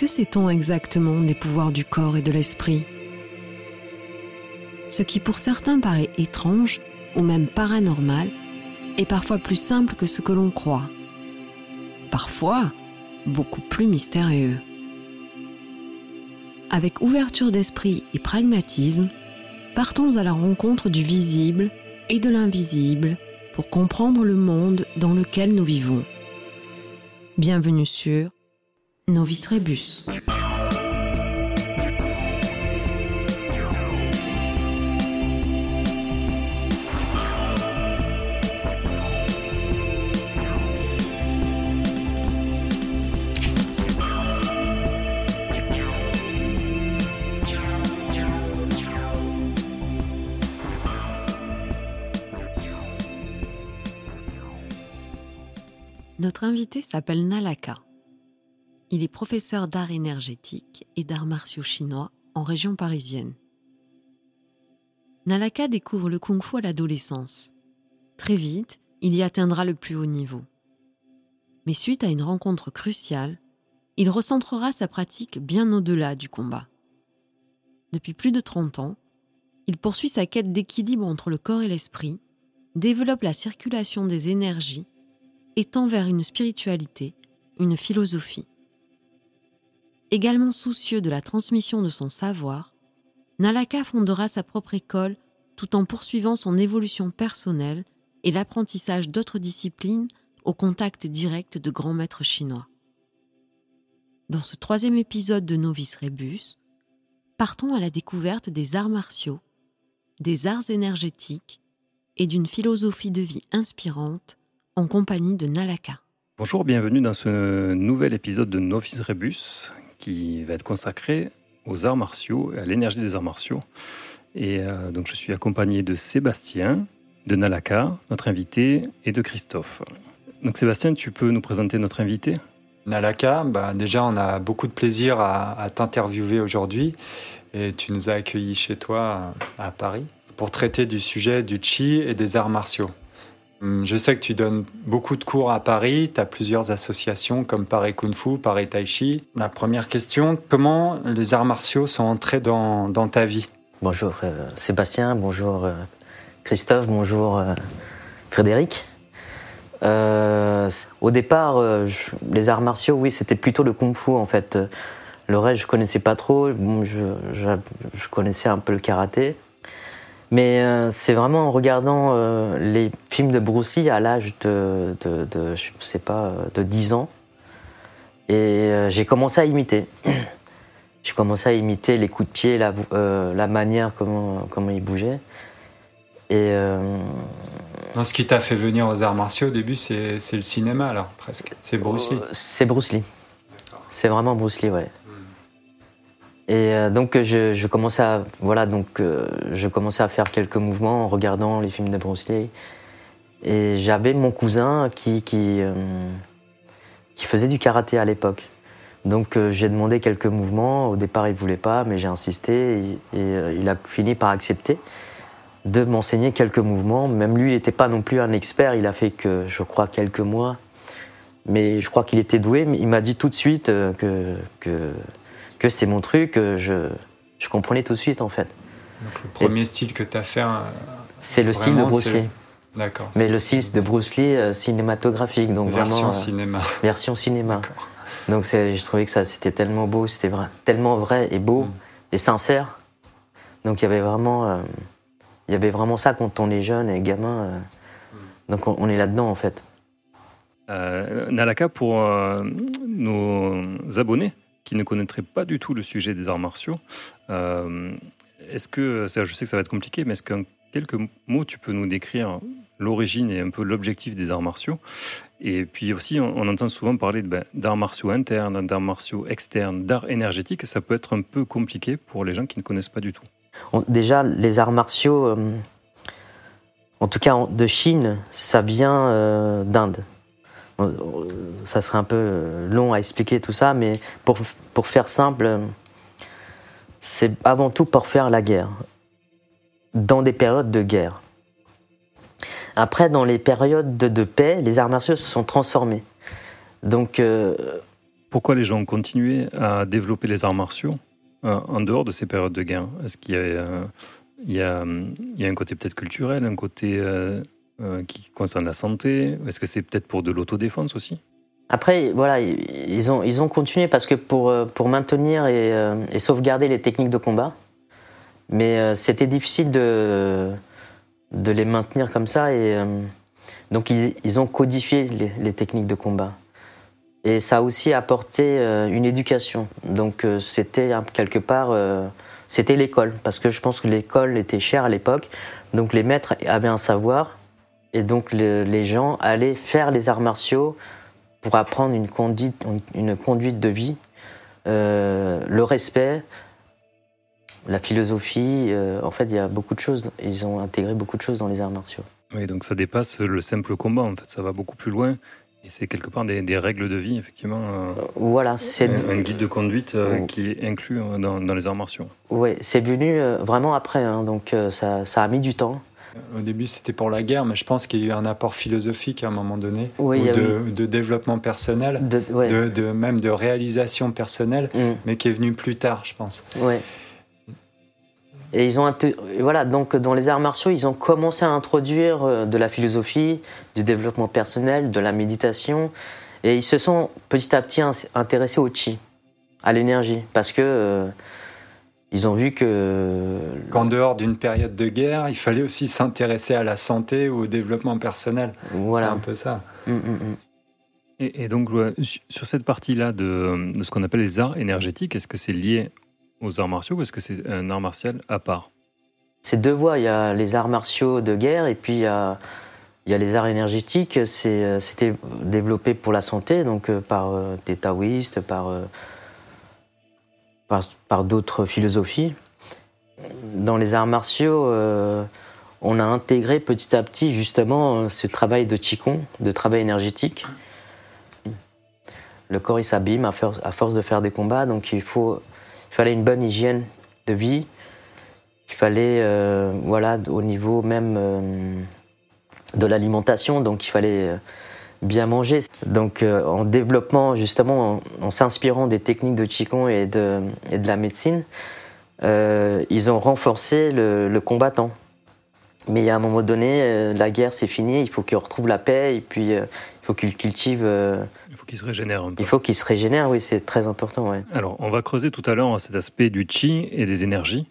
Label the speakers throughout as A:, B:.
A: que sait-on exactement des pouvoirs du corps et de l'esprit? Ce qui pour certains paraît étrange ou même paranormal est parfois plus simple que ce que l'on croit. Parfois, beaucoup plus mystérieux. Avec ouverture d'esprit et pragmatisme, partons à la rencontre du visible et de l'invisible pour comprendre le monde dans lequel nous vivons. Bienvenue sur Novice Rebus. Notre invité s'appelle Nalaka. Il est professeur d'art énergétique et d'arts martiaux chinois en région parisienne. Nalaka découvre le kung-fu à l'adolescence. Très vite, il y atteindra le plus haut niveau. Mais suite à une rencontre cruciale, il recentrera sa pratique bien au-delà du combat. Depuis plus de 30 ans, il poursuit sa quête d'équilibre entre le corps et l'esprit, développe la circulation des énergies et tend vers une spiritualité, une philosophie. Également soucieux de la transmission de son savoir, Nalaka fondera sa propre école tout en poursuivant son évolution personnelle et l'apprentissage d'autres disciplines au contact direct de grands maîtres chinois. Dans ce troisième épisode de Novice Rebus, partons à la découverte des arts martiaux, des arts énergétiques et d'une philosophie de vie inspirante en compagnie de Nalaka.
B: Bonjour, bienvenue dans ce nouvel épisode de Novice Rebus qui va être consacré aux arts martiaux et à l'énergie des arts martiaux. Et euh, donc je suis accompagné de Sébastien, de Nalaka, notre invité, et de Christophe. Donc Sébastien, tu peux nous présenter notre invité?
C: Nalaka, bah déjà on a beaucoup de plaisir à, t'interviewer aujourd'hui et tu nous as accueillis chez toi à Paris pour traiter du sujet du chi et des arts martiaux. Hum, je sais que tu donnes beaucoup de cours à Paris, tu as plusieurs associations comme Paris Kung Fu, Paris Tai Chi. La première question, comment les arts martiaux sont entrés dans, dans ta vie?
D: Bonjour euh, Sébastien, bonjour euh, Christophe, bonjour euh, Frédéric. au départ, les arts martiaux, oui, c'était plutôt le Kung Fu en fait. Le reste, je connaissais pas trop. Je connaissais un peu le karaté. Mais euh, c'est vraiment en regardant euh, les films de Bruce Lee à l'âge de, de, de, je sais pas, euh, de 10 ans. Et euh, j'ai commencé à imiter. j'ai commencé à imiter les coups de pied, la, la manière comment, comment il bougeait. Et
C: non, ce qui t'a fait venir aux arts martiaux au début, c'est le cinéma alors, presque. C'est Bruce Lee.
D: c'est Bruce Lee. C'est vraiment Bruce Lee, ouais. Et euh, donc je, commençais à voilà donc euh, je commençais à faire quelques mouvements en regardant les films de Bruce Lee. Et j'avais mon cousin qui qui, euh, faisait du karaté à l'époque. Donc j'ai demandé quelques mouvements. Au départ il voulait pas, mais j'ai insisté et, il a fini par accepter de m'enseigner quelques mouvements. Même lui il n'était pas non plus un expert. Il a fait que je crois quelques mois. Mais je crois qu'il était doué. Il m'a dit tout de suite que que que c'est mon truc, je, je comprenais tout de suite en fait.
C: Donc le premier Et style que tu as fait
D: C'est le style de Bruce Lee.
C: D'accord.
D: Mais le style de Bruce Lee euh, cinématographique. Donc
C: version
D: vraiment,
C: cinéma.
D: Version cinéma. Donc je trouvais que ça c'était tellement beau, c'était vrai, tellement vrai et beau mm. et sincère. Donc il y avait vraiment, euh, il y avait vraiment ça quand on est jeune et gamin. Euh, mm. donc on, on est là-dedans en fait.
B: Euh, Nalaka, pour nos abonnés, qui ne connaîtraient pas du tout le sujet des arts martiaux. Euh, est-ce que, je sais que ça va être compliqué, mais est-ce qu'en quelques mots, tu peux nous décrire l'origine et un peu l'objectif des arts martiaux? Et puis aussi, on, entend souvent parler ben, d'arts martiaux internes, d'arts martiaux externes, d'arts énergétiques. Ça peut être un peu compliqué pour les gens qui ne connaissent pas du tout.
D: Déjà, les arts martiaux, euh, en tout cas de Chine, ça vient euh, d'Inde ça serait un peu long à expliquer tout ça, mais pour, pour faire simple, c'est avant tout pour faire la guerre, dans des périodes de guerre. Après, dans les périodes de, paix, les arts martiaux se sont transformés. Donc, euh,
B: pourquoi les gens ont continué à développer les arts martiaux en dehors de ces périodes de guerre? Est-ce qu'il y a un côté peut-être culturel, un côté qui concerne la santé Est-ce que c'est peut-être pour de l'autodéfense aussi?
D: Après, voilà, ils ont, ils ont continué parce que pour, pour maintenir et, et sauvegarder les techniques de combat, mais c'était difficile de, de les maintenir comme ça. Et euh, donc ils, ont codifié les, techniques de combat. Et ça a aussi apporté euh, une éducation. Donc euh, c'était quelque part, c'était l'école, parce que je pense que l'école était chère à l'époque. Donc les maîtres avaient un savoir, et donc les gens allaient faire les arts martiaux pour apprendre une conduite, une conduite de vie, le respect, la philosophie, euh, en fait, il y a beaucoup de choses. Ils ont intégré beaucoup de choses dans les arts martiaux.
B: Oui, donc ça dépasse le simple combat, en fait, ça va beaucoup plus loin. Et c'est quelque part des, règles de vie, effectivement. Euh,
D: voilà, c'est
B: un, guide de conduite euh, qui est inclus dans, les arts martiaux.
D: Oui, c'est venu vraiment après, hein, donc ça, ça, a mis du temps.
C: Au début, c'était pour la guerre, mais je pense qu'il y a eu un apport philosophique à un moment donné, ou de, développement personnel, de, même de réalisation personnelle, mm. mais qui est venu plus tard, je pense.
D: Oui. Et ils ont voilà donc dans les arts martiaux, ils ont commencé à introduire euh, de la philosophie, du développement personnel, de la méditation, et ils se sont petit à petit intéressés au chi, à l'énergie, parce que euh, ils ont vu que
C: qu'en dehors d'une période de guerre, il fallait aussi s'intéresser à la santé ou au développement personnel. Voilà. C'est un peu ça. Hum, hum, hum.
B: Et, donc sur cette partie-là de, de ce qu'on appelle les arts énergétiques, est-ce que c'est lié aux arts martiaux ou est-ce que c'est un art martial à part?
D: C'est deux voies. Il y a les arts martiaux de guerre et puis il y a, il y a les arts énergétiques. Euh, c'était développé pour la santé, donc euh, par euh, des taoïstes, par, par, d'autres philosophies. Dans les arts martiaux, on a intégré petit à petit justement ce travail de Qigong, de travail énergétique. Le corps il s'abîme à force de faire des combats, donc il faut il fallait une bonne hygiène de vie. Il fallait, euh, voilà, au niveau même euh, de l'alimentation, donc il fallait euh, bien manger. Donc en développement, justement, en, s'inspirant des techniques de Qigong et de, et de la médecine, ils ont renforcé le, combattant. Mais il y a un moment donné, la guerre c'est fini, il faut qu'il retrouve la paix et puis il faut qu'il cultive
B: il faut qu'il se régénère un peu.
D: Il faut qu'il se régénère, oui, c'est très important. Ouais.
B: Alors, on va creuser tout à l'heure cet aspect du chi et des énergies.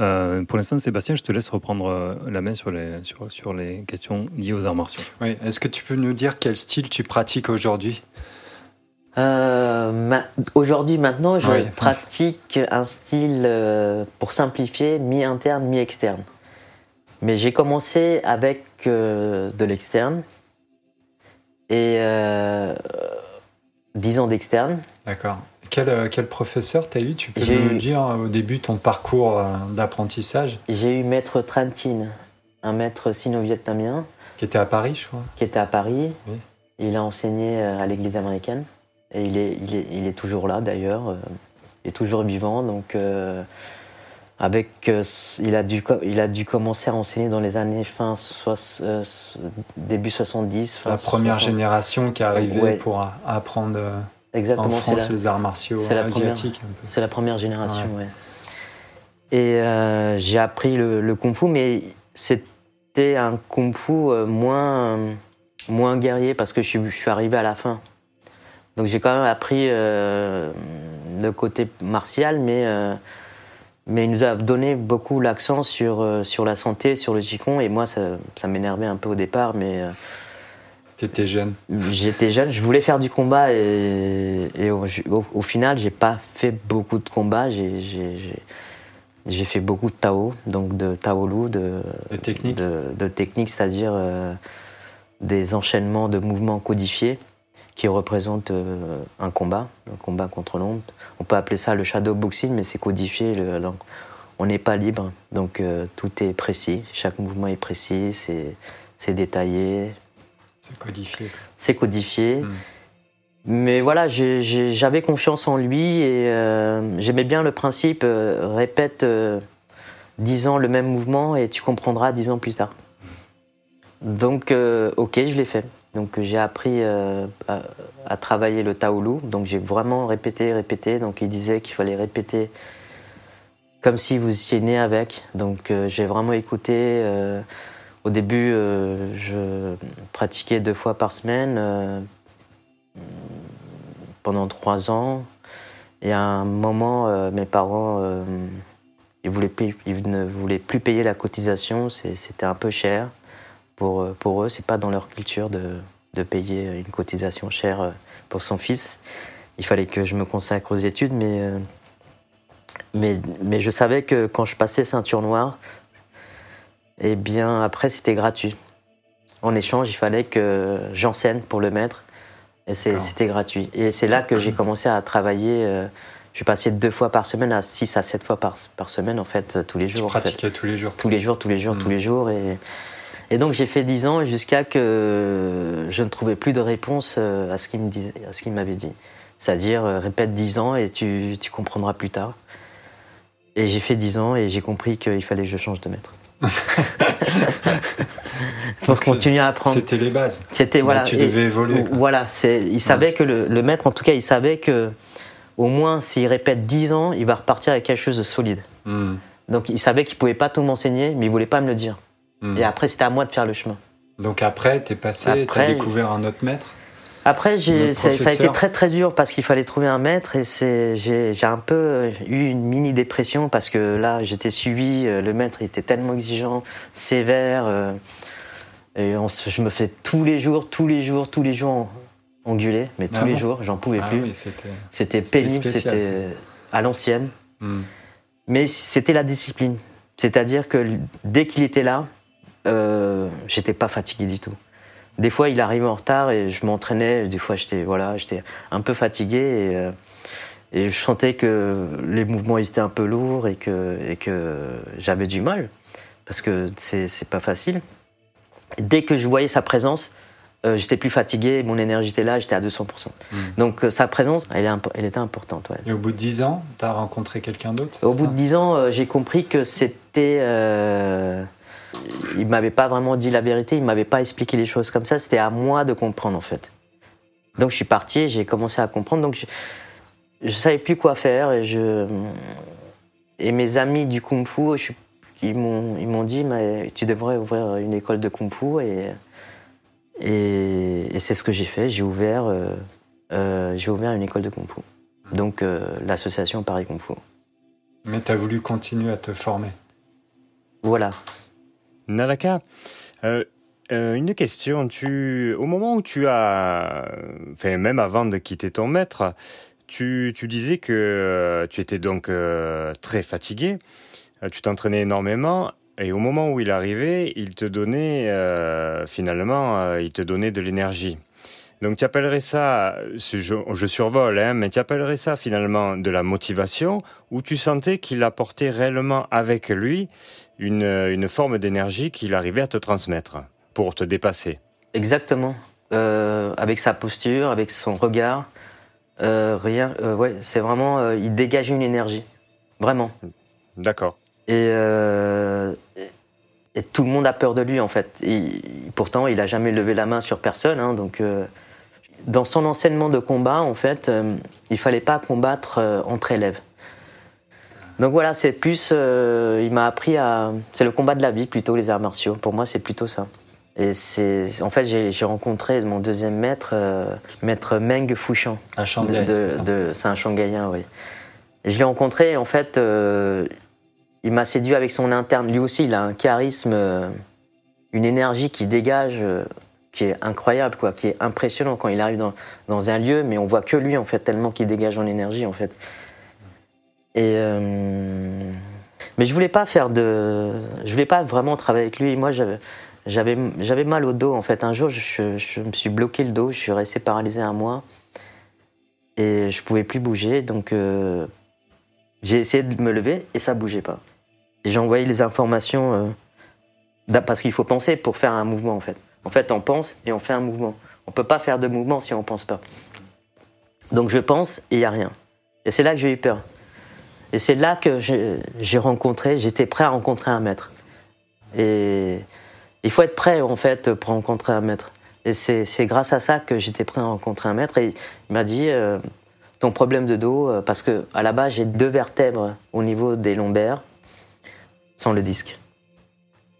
B: Euh, pour l'instant, Sébastien, je te laisse reprendre euh, la main sur les, sur, sur les questions liées aux arts martiaux.
C: Oui, est-ce que tu peux nous dire quel style tu pratiques aujourd'hui?
D: Euh, Aujourd'hui, maintenant, je pratique un style, pour simplifier, mi-interne, mi-externe. Mais j'ai commencé avec de l'externe. Et 10 ans d'externe.
C: D'accord. Quel, euh, quel, professeur t'as eu? Tu peux nous dire euh, au début ton parcours euh, d'apprentissage?
D: J'ai eu maître Trentine, un maître sino-vietnamien.
C: Qui était à Paris, je crois.
D: Qui était à Paris. Il a enseigné à l'église américaine. Et il est, il est, il est toujours là d'ailleurs. Il est toujours vivant. Donc avec, euh, il, a dû, il a dû commencer à enseigner dans les années fin euh, début 70.
C: la première génération qui est arrivée pour apprendre Exactement, en France les arts martiaux asiatiques.
D: C'est la première génération, ouais. Et j'ai appris le, kung fu, mais c'était un kung fu moins, moins guerrier parce que je, je suis arrivé à la fin. Donc j'ai quand même appris le côté martial, mais mais il nous a donné beaucoup l'accent sur, euh, sur la santé, sur le Qigong, et moi, ça, ça m'énervait un peu au départ, mais...
C: T'étais jeune
D: J'étais jeune, je voulais faire du combat, et, et au, au, final, j'ai pas fait beaucoup de combats, j'ai fait beaucoup de Tao, donc de Taolu, de,
C: de techniques,
D: de, de technique, c'est-à-dire euh, des enchaînements de mouvements codifiés qui représente euh, un combat, un combat contre l'ombre. On peut appeler ça le shadow boxing, mais c'est codifié. Le, on n'est pas libre, donc euh, tout est précis. Chaque mouvement est précis, c'est détaillé.
C: C'est codifié.
D: C'est codifié. Hmm. Mais voilà, j'avais confiance en lui et euh, j'aimais bien le principe répète dix ans le même mouvement et tu comprendras dix ans plus tard. Donc, ok, je l'ai fait. Donc j'ai appris à, à, travailler le taoulou. Donc j'ai vraiment répété, répété. Donc il disait qu'il fallait répéter comme si vous étiez né avec. Donc euh, j'ai vraiment écouté. Euh, au début, euh, je pratiquais deux fois par semaine pendant trois ans. Et à un moment, mes parents, ne voulaient plus payer la cotisation. C'était un peu cher pour, pour eux. C'est pas dans leur culture de, de, payer une cotisation chère pour son fils. Il fallait que je me consacre aux études, mais mais, mais je savais que quand je passais ceinture noire, eh bien après c'était gratuit. En échange, il fallait que j'enseigne pour le maître et c'était gratuit. Et c'est là que j'ai commencé à travailler. Euh, je suis passé deux fois par semaine à six à sept fois par, par semaine en fait, tous les jours.
C: Tu pratiquais tous les jours
D: Tous les jours, tous les jours, tous les jours. Et, et donc j'ai fait dix ans jusqu'à que je ne trouvais plus de réponse euh, à ce qu'il m'avait dit. C'est-à-dire, euh, répète dix ans et tu, tu comprendras plus tard. Et j'ai fait 10 ans et j'ai compris qu'il fallait que je change de maître. pour continuer à apprendre.
C: C'était les bases.
D: C'était voilà.
C: tu devais évoluer.
D: Voilà, c'est. Il savait que le, maître, en tout cas, il savait que au moins s'il répète 10 ans, il va repartir avec quelque chose de solide. Hmm. Donc il savait qu'il pouvait pas tout m'enseigner, mais il voulait pas me le dire. Hmm. Et après, c'était à moi de faire le chemin.
C: Donc après, tu es passé, tu as découvert un autre maître
D: après, ça a été très très dur parce qu'il fallait trouver un maître et j'ai un peu eu une mini dépression parce que là, j'étais suivi, euh, le maître était tellement exigeant, sévère, euh, et je me faisais tous les jours, tous les jours, tous les jours engueuler, mais tous ah les jours, j'en pouvais ah plus. c'était pénible, c'était à l'ancienne, hmm. mais c'était la discipline. C'est-à-dire que dès qu'il était là, euh, j'étais pas fatigué du tout. Des fois, il arrivait en retard et je m'entraînais. Des fois, j'étais voilà, j'étais un peu fatigué et, euh, et, je sentais que les mouvements étaient un peu lourds et que, et que j'avais du mal parce que c'est pas facile. dès que je voyais sa présence, euh, j'étais plus fatigué, mon énergie était là, j'étais à 200%. Hmm. Donc euh, sa présence, elle, elle, était importante. Ouais.
C: Et au bout de 10 ans, tu as rencontré quelqu'un d'autre
D: Au bout de 10 ans, j'ai compris que c'était il m'avait pas vraiment dit la vérité, il m'avait pas expliqué les choses comme ça. C'était à moi de comprendre en fait. Donc je suis parti, j'ai commencé à comprendre. Donc je, je savais plus quoi faire et je et mes amis du kung fu, ils m'ont ils m'ont dit mais tu devrais ouvrir une école de kung fu et et, c'est ce que j'ai fait. J'ai ouvert euh, euh, j'ai ouvert une école de kung fu. Donc euh, l'association Paris Kung Fu.
C: Mais tu as voulu continuer à te former.
D: Voilà.
E: Nalaka, euh, euh, une question. Tu, au moment où tu as, enfin, même avant de quitter ton maître, tu, disais que euh, tu étais donc très fatigué, tu t'entraînais énormément, et au moment où il arrivait, il te donnait, finalement, il te donnait de l'énergie. Donc tu appellerais ça, je, survole, hein, mais tu appellerais ça finalement de la motivation, ou tu sentais qu'il apportait réellement avec lui une, une forme d'énergie qu'il arrivait à te transmettre pour te dépasser.
D: Exactement. Euh, avec sa posture, avec son regard, euh, rien. Euh, ouais, c'est vraiment, il dégage une énergie, vraiment.
E: D'accord.
D: Et, et, tout le monde a peur de lui en fait. pourtant, il a jamais levé la main sur personne, hein, donc. dans son enseignement de combat, en fait, il fallait pas combattre entre élèves. Donc voilà, c'est plus. Euh, il m'a appris à. C'est le combat de la vie plutôt, les arts martiaux. Pour moi, c'est plutôt ça. Et c'est. En fait, j'ai rencontré mon deuxième maître, euh, maître Meng Fushan.
C: Un Shanghai.
D: C'est un Shanghaïen, oui. Et je l'ai rencontré, en fait, euh, il m'a séduit avec son interne. Lui aussi, il a un charisme, une énergie qui dégage, qui est incroyable, quoi, qui est impressionnant quand il arrive dans, dans un lieu, mais on voit que lui, en fait, tellement qu'il dégage en énergie, en fait. Euh, mais je voulais pas faire de, je voulais pas vraiment travailler avec lui. Moi, j'avais, j'avais, mal au dos en fait. Un jour, je, me suis bloqué le dos, je suis resté paralysé un mois et je pouvais plus bouger. Donc, euh, j'ai essayé de me lever et ça bougeait pas. J'ai envoyé les informations euh, parce qu'il faut penser pour faire un mouvement en fait. En fait, on pense et on fait un mouvement. On peut pas faire de mouvement si on pense pas. Donc, je pense et il y a rien. Et c'est là que j'ai eu peur. Et c'est là que j'ai rencontré, j'étais prêt à rencontrer un maître. Et il faut être prêt, en fait, pour rencontrer un maître. Et c'est grâce à ça que j'étais prêt à rencontrer un maître. Et il m'a dit euh, ton problème de dos, euh, parce que à la base j'ai deux vertèbres au niveau des lombaires sans le disque.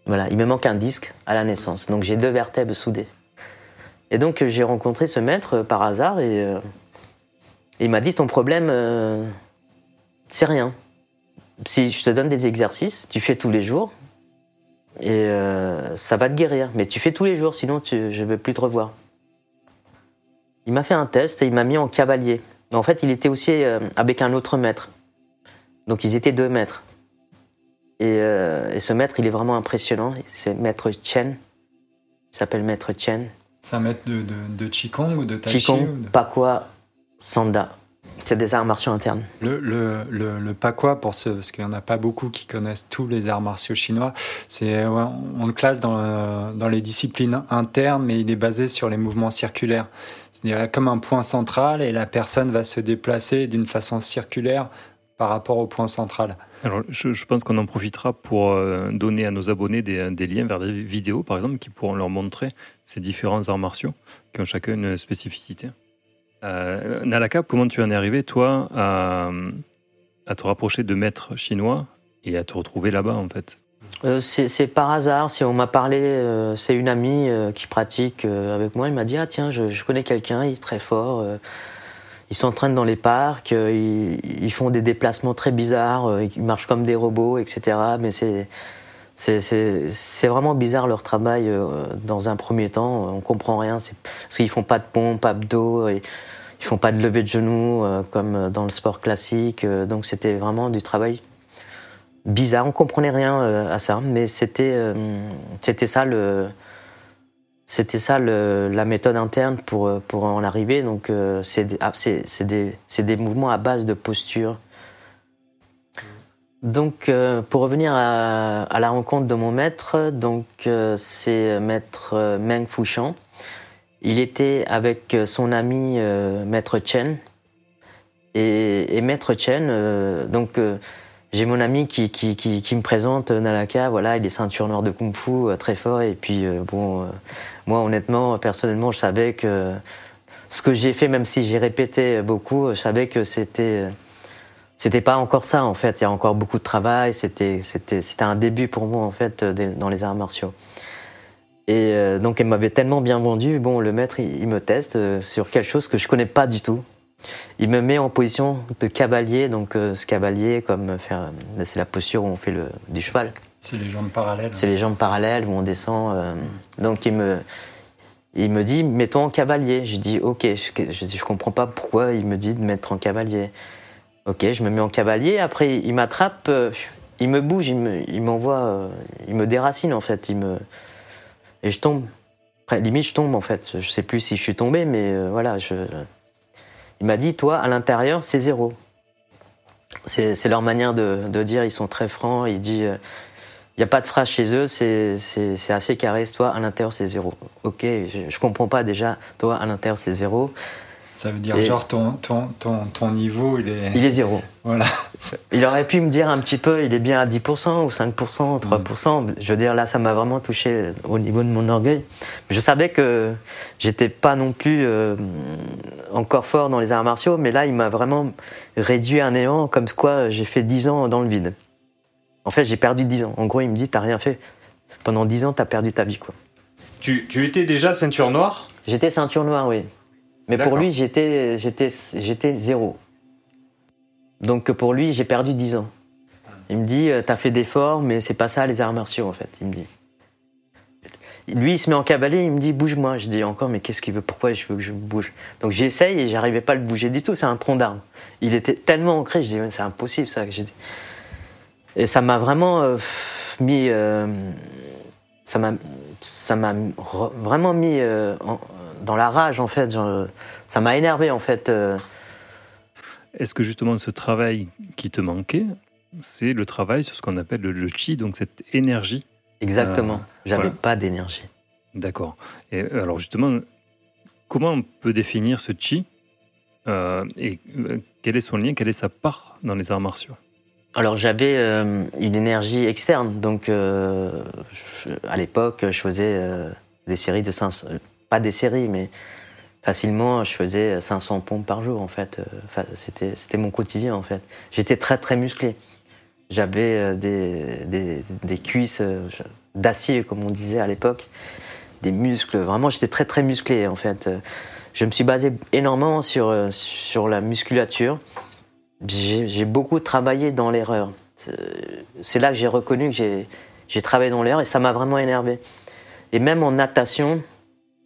D: Voilà, il me manque un disque à la naissance, donc j'ai deux vertèbres soudées. Et donc j'ai rencontré ce maître par hasard et il m'a dit ton problème, c'est rien. Si je te donne des exercices, tu fais tous les jours, et euh, ça va te guérir. Mais tu fais tous les jours, sinon je ne veux plus te revoir. Il m'a fait un test et il m'a mis en cavalier. En fait, il était aussi euh, avec un autre maître. Donc ils étaient deux maîtres. Euh, et, ce maître, il est vraiment impressionnant. C'est maître Chen. Il s'appelle maître Chen.
C: C'est un maître de, de, Qigong ou de Tai
D: Chi Qigong, Pakwa, Sanda. C'est des arts martiaux internes.
C: Le, le, le, pakwa, pour ceux, parce qu'il n'y en a pas beaucoup qui connaissent tous les arts martiaux chinois, c'est, on le classe dans, dans les disciplines internes, mais il est basé sur les mouvements circulaires. C'est-à-dire comme un point central et la personne va se déplacer d'une façon circulaire par rapport au point central.
B: Alors, je, pense qu'on en profitera pour euh, donner à nos abonnés des, des, liens vers des vidéos, par exemple, qui pourront leur montrer ces différents arts martiaux qui ont chacun une spécificité. Euh, Nalaka, comment tu en es arrivé, toi, à, te rapprocher de maîtres chinois et à te retrouver là-bas, en fait?
D: Euh, c'est par hasard, si on m'a parlé, euh, c'est une amie qui pratique avec moi, il m'a dit Ah tiens, je, connais quelqu'un, il est très fort, ils s'entraînent dans les parcs, ils, font des déplacements très bizarres, ils marchent comme des robots, etc. Mais c'est c'est vraiment bizarre leur travail dans un premier temps, on comprend rien, parce qu'ils font pas de pompe, abdos, et ils font pas de levée de genoux euh, comme dans le sport classique. Euh, donc c'était vraiment du travail bizarre. On comprenait rien euh, à ça, mais c'était c'était ça le ça la méthode interne pour pour en arriver. Donc c'est des, ah, des mouvements à base de posture. Donc, pour revenir à, à, la rencontre de mon maître, donc c'est maître Meng Fushan. Il était avec euh, son ami euh, Maître Chen. Et, Maître Chen, euh, donc j'ai mon ami qui, qui, qui, me présente Nalaka, voilà, il est ceinture noire de kung fu très fort. Et puis, bon, moi, honnêtement, personnellement, je savais que ce que j'ai fait, même si j'ai répété beaucoup, je savais que c'était. C'était pas encore ça, en fait. Il y a encore beaucoup de travail. C'était, c'était, c'était un début pour moi, en fait, dans les arts martiaux. Et euh, donc elle m'avait tellement bien vendu, bon le maître il, me teste euh, sur quelque chose que je connais pas du tout. Il me met en position de cavalier, donc euh, ce cavalier comme faire, c'est la posture où on fait le, du cheval.
C: C'est les jambes parallèles.
D: C'est les jambes parallèles où on descend. donc il me, il me dit mets-toi en cavalier. Je dis ok, je, je, je, comprends pas pourquoi il me dit de mettre en cavalier. Ok, je me mets en cavalier. Après il m'attrape, il me bouge, il m'envoie, il, il me déracine en fait, il me et je tombe. Après, limite, je tombe en fait. Je sais plus si je suis tombé, mais euh, voilà. Je... Il m'a dit, toi, à l'intérieur, c'est zéro. C'est leur manière de, dire, ils sont très francs. Il dit, euh, il n'y a pas de phrase chez eux, c'est assez carré. Toi, à l'intérieur, c'est zéro. Ok, je, je comprends pas déjà. Toi, à l'intérieur, c'est zéro.
C: Ça veut dire, genre, ton, ton, ton, ton, niveau, il est.
D: Il est zéro.
C: Voilà.
D: Il aurait pu me dire un petit peu, il est bien à 10% ou 5%, 3%. Je veux dire, là, ça m'a vraiment touché au niveau de mon orgueil. Je savais que j'étais pas non plus euh, encore fort dans les arts martiaux, mais là, il m'a vraiment réduit à néant, comme quoi j'ai fait 10 ans dans le vide. En fait, j'ai perdu 10 ans. En gros, il me dit, t'as rien fait. Pendant 10 ans, t'as perdu ta vie, quoi.
E: Tu, tu étais déjà ceinture noire?
D: J'étais ceinture noire, oui. Mais pour lui, j'étais, j'étais, j'étais zéro. Donc pour lui, j'ai perdu 10 ans. Il me dit, euh, t'as fait d'efforts, mais c'est pas ça les arts martiaux en fait. Il me dit. Lui, il se met en cavalier, il me dit, bouge-moi. Je dis encore, mais qu'est-ce qu'il veut Pourquoi je veux que je bouge? Donc j'essaye et j'arrivais pas à le bouger du tout. C'est un tronc d'arbre. Il était tellement ancré, je dis, c'est impossible ça. Et ça m'a vraiment euh, mis. Euh, ça m'a, ça m'a vraiment mis en, dans la rage, en fait. ça m'a énervé, en fait. Euh.
B: Est-ce que justement ce travail qui te manquait, c'est le travail sur ce qu'on appelle le, chi, donc cette énergie?
D: Exactement. Euh, J'avais pas d'énergie.
B: D'accord. Et euh, alors justement, comment on peut définir ce chi et quel est son lien, quelle est sa part dans les arts martiaux?
D: Alors j'avais une énergie externe, donc à l'époque je faisais des séries de 500, pas des séries, mais facilement, je faisais 500 pompes par jour, en fait. Enfin, c'était, c'était mon quotidien, en fait. J'étais très, très musclé. J'avais des, des, des, cuisses d'acier, comme on disait à l'époque, des muscles. Vraiment, j'étais très, très musclé, en fait. Je me suis basé énormément sur, sur la musculature. J'ai beaucoup travaillé dans l'erreur. C'est là que j'ai reconnu que j'ai travaillé dans l'erreur et ça m'a vraiment énervé. Et même en natation,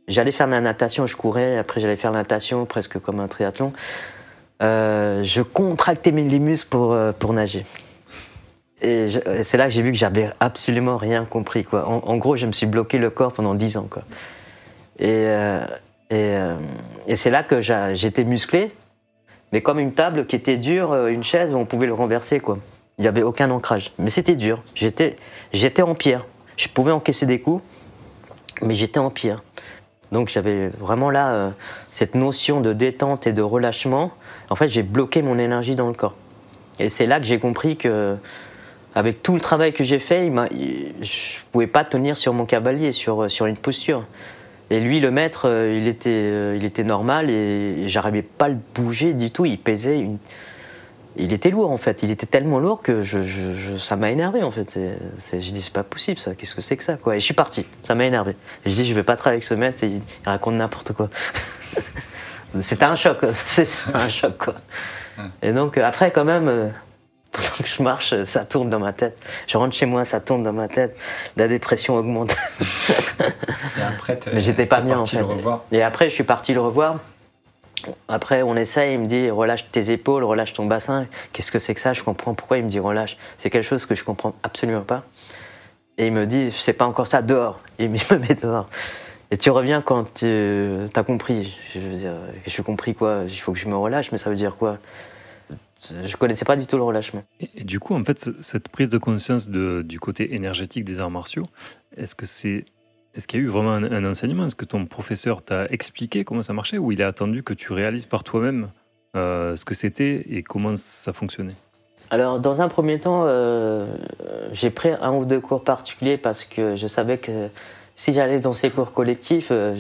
D: j'allais faire de la natation, je courais, après j'allais faire la natation presque comme un triathlon. Euh, je contractais les muscles pour, euh, pour nager. Et, c'est là que j'ai vu que j'avais absolument rien compris. Quoi. En, gros, je me suis bloqué le corps pendant 10 ans. Quoi. Et, euh, et, c'est là que j'étais musclé, mais comme une table qui était dure, une chaise on pouvait le renverser, quoi. Il n'y avait aucun ancrage. Mais c'était dur. J'étais en pierre. Je pouvais encaisser des coups, mais j'étais en pierre. Donc j'avais vraiment là euh, cette notion de détente et de relâchement. En fait, j'ai bloqué mon énergie dans le corps. Et c'est là que j'ai compris que, avec tout le travail que j'ai fait, je ne pouvais pas tenir sur mon cavalier, sur, sur une posture. Et lui, le maître, euh, il était, euh, il était normal et j'arrivais pas à le bouger du tout. Il pesait une... Il était lourd en fait. Il était tellement lourd que je, ça m'a énervé en fait. C'est, je dis c'est pas possible ça. Qu'est-ce que c'est que ça quoi? Et je suis parti. Ça m'a énervé. Et je dis je vais pas travailler avec ce maître. il, raconte n'importe quoi. C'était un choc. C'est un choc quoi. Et donc après quand même, pendant que je marche, ça tourne dans ma tête. Je rentre chez moi, ça tourne dans ma tête. La dépression augmente.
C: Et après,
D: Mais j'étais pas bien en fait. Et après, je suis parti le revoir. Après, on essaye, il me dit relâche tes épaules, relâche ton bassin. Qu'est-ce que c'est que ça? Je comprends pourquoi il me dit relâche. C'est quelque chose que je comprends absolument pas. Et il me dit c'est pas encore ça, dehors. Il me met dehors. Et tu reviens quand tu as compris. Je veux dire, je suis compris quoi? Il faut que je me relâche, mais ça veut dire quoi? Je connaissais pas du tout le relâchement.
B: Et, du coup, en fait, cette prise de conscience du côté énergétique des arts martiaux, est-ce que c'est est-ce qu'il y a eu vraiment un, enseignement? Est-ce que ton professeur t'a expliqué comment ça marchait ou il a attendu que tu réalises par toi-même euh, ce que c'était et comment ça fonctionnait?
D: Alors, dans un premier temps, euh, j'ai pris un ou deux cours particuliers parce que je savais que si j'allais dans ces cours collectifs, euh,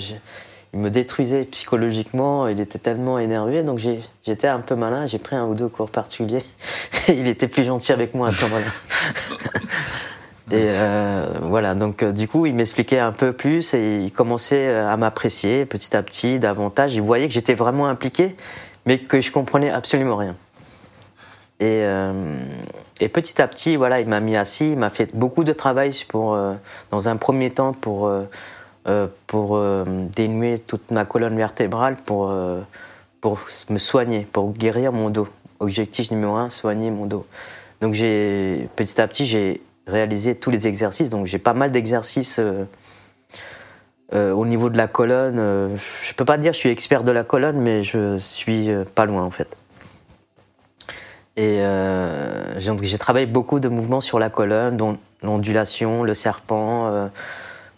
D: il me détruisait psychologiquement, il était tellement énervé, donc j'étais un peu malin, j'ai pris un ou deux cours particuliers, il était plus gentil avec moi à ce moment-là. et euh, voilà, donc euh, du coup, il m'expliquait un peu plus et il commençait euh, à m'apprécier petit à petit, davantage. Il voyait que j'étais vraiment impliqué, mais que je comprenais absolument rien. Et, et, petit à petit, voilà, il m'a mis assis, il m'a fait beaucoup de travail pour, dans un premier temps pour euh, pour dénouer toute ma colonne vertébrale, pour, pour me soigner, pour guérir mon dos. Objectif numéro un, soigner mon dos. Donc j'ai petit à petit j'ai réalisé tous les exercices. Donc j'ai pas mal d'exercices au niveau de la colonne. je peux pas dire que je suis expert de la colonne, mais je suis pas loin en fait. Et j'ai travaillé beaucoup de mouvements sur la colonne, dont l'ondulation, le serpent.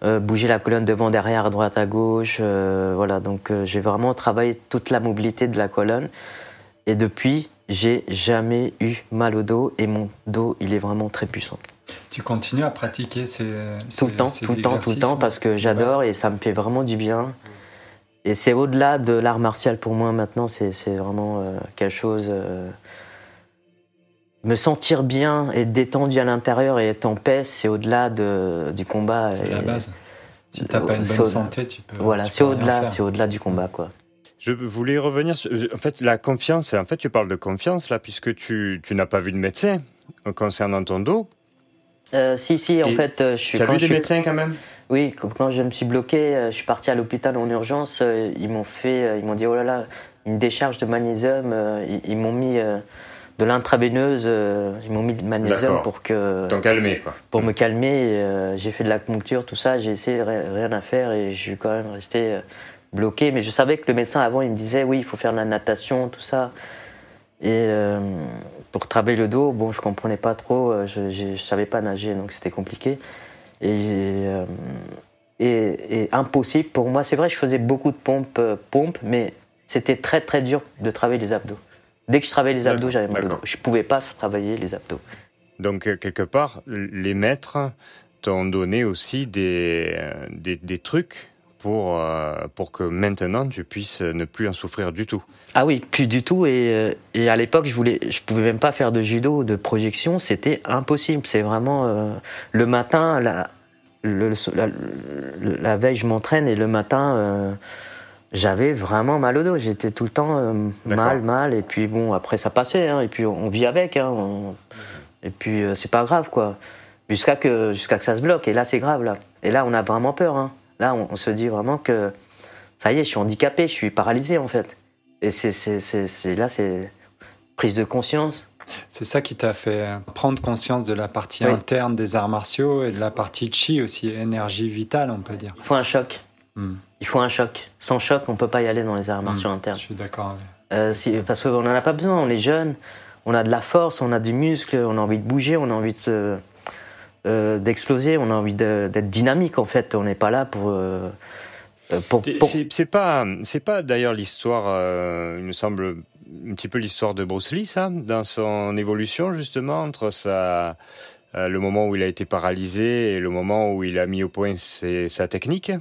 D: Euh, bouger la colonne devant, derrière, à droite, à gauche. Euh, voilà, donc euh, j'ai vraiment travaillé toute la mobilité de la colonne. Et depuis, j'ai jamais eu mal au dos et mon dos, il est vraiment très puissant.
C: Tu continues à pratiquer ces,
D: tout le temps, tout le temps, tout le temps, parce que j'adore et ça me fait vraiment du bien. Et c'est au-delà de l'art martial pour moi maintenant, c'est vraiment quelque chose me sentir bien et détendu à l'intérieur et être en paix, c'est au-delà de, du combat.
C: C'est la base. Si t'as pas une bonne santé, tu peux.
D: Voilà, c'est au-delà, c'est au-delà du combat, quoi.
E: Je voulais revenir sur, en fait, la confiance. En fait, tu parles de confiance là, puisque tu, tu n'as pas vu de médecin concernant ton dos.
D: Euh, si, si, en fait, euh, je suis.
E: Tu as vu des médecins quand même?
D: Oui, quand je me suis bloqué, euh, je suis parti à l'hôpital en urgence. Ils m'ont fait, ils m'ont dit oh là là, une décharge de magnésium. Ils m'ont mis de l'intraveineuse. Ils m'ont mis de magnésium pour que.
E: calmer, quoi.
D: Pour me calmer. J'ai fait de l'acupuncture, tout ça. J'ai essayé rien à faire et je suis quand même resté bloqué. Mais je savais que le médecin avant, il me disait oui, il faut faire de la natation, tout ça. Et pour travailler le dos, bon, je comprenais pas trop. Je, ne savais pas nager, donc c'était compliqué. Et, et, impossible pour moi. C'est vrai, je faisais beaucoup de pompes, pompes, mais c'était très très dur de travailler les abdos. Dès que je travaillais les abdos, j'avais mal Je pouvais pas travailler les abdos.
E: Donc, euh, quelque part, les maîtres t'ont donné aussi des, euh, des, trucs pour, euh, pour que maintenant tu puisses ne plus en souffrir du tout.
D: Ah oui, plus du tout. Et, euh, et à l'époque, je voulais, je pouvais même pas faire de judo, de projection, c'était impossible. C'est vraiment euh, le matin, la, le, la, la, veille, je m'entraîne et le matin, j'avais vraiment mal au dos. J'étais tout le temps mal, mal. Et puis bon, après ça passait. Hein, et puis on vit avec. Hein, et puis c'est pas grave quoi. Jusqu'à que, jusqu'à que ça se bloque. Et là, c'est grave là. Et là, on a vraiment peur. Hein. Là, on, se dit vraiment que ça y est, je suis handicapé, je suis paralysé en fait. Et c'est là, c'est prise de conscience.
C: C'est ça qui t'a fait prendre conscience de la partie interne des arts martiaux et de la partie chi aussi, énergie vitale, on peut dire.
D: Il faut un choc. Hmm. Il faut un choc. Sans choc, on peut pas y aller dans les arts martiaux hmm. internes.
C: Je suis d'accord.
D: Euh, parce qu'on n'en a pas besoin, on est jeune, on a de la force, on a du muscle, on a envie de bouger, on a envie de euh, d'exploser, on a envie d'être dynamique en fait. On n'est pas là pour. Euh,
E: euh, pour, C'est pas, c'est pas d'ailleurs l'histoire, il me semble, un petit peu l'histoire de Bruce Lee, ça, dans son évolution justement entre sa, le moment où il a été paralysé et le moment où il a mis au point sa technique.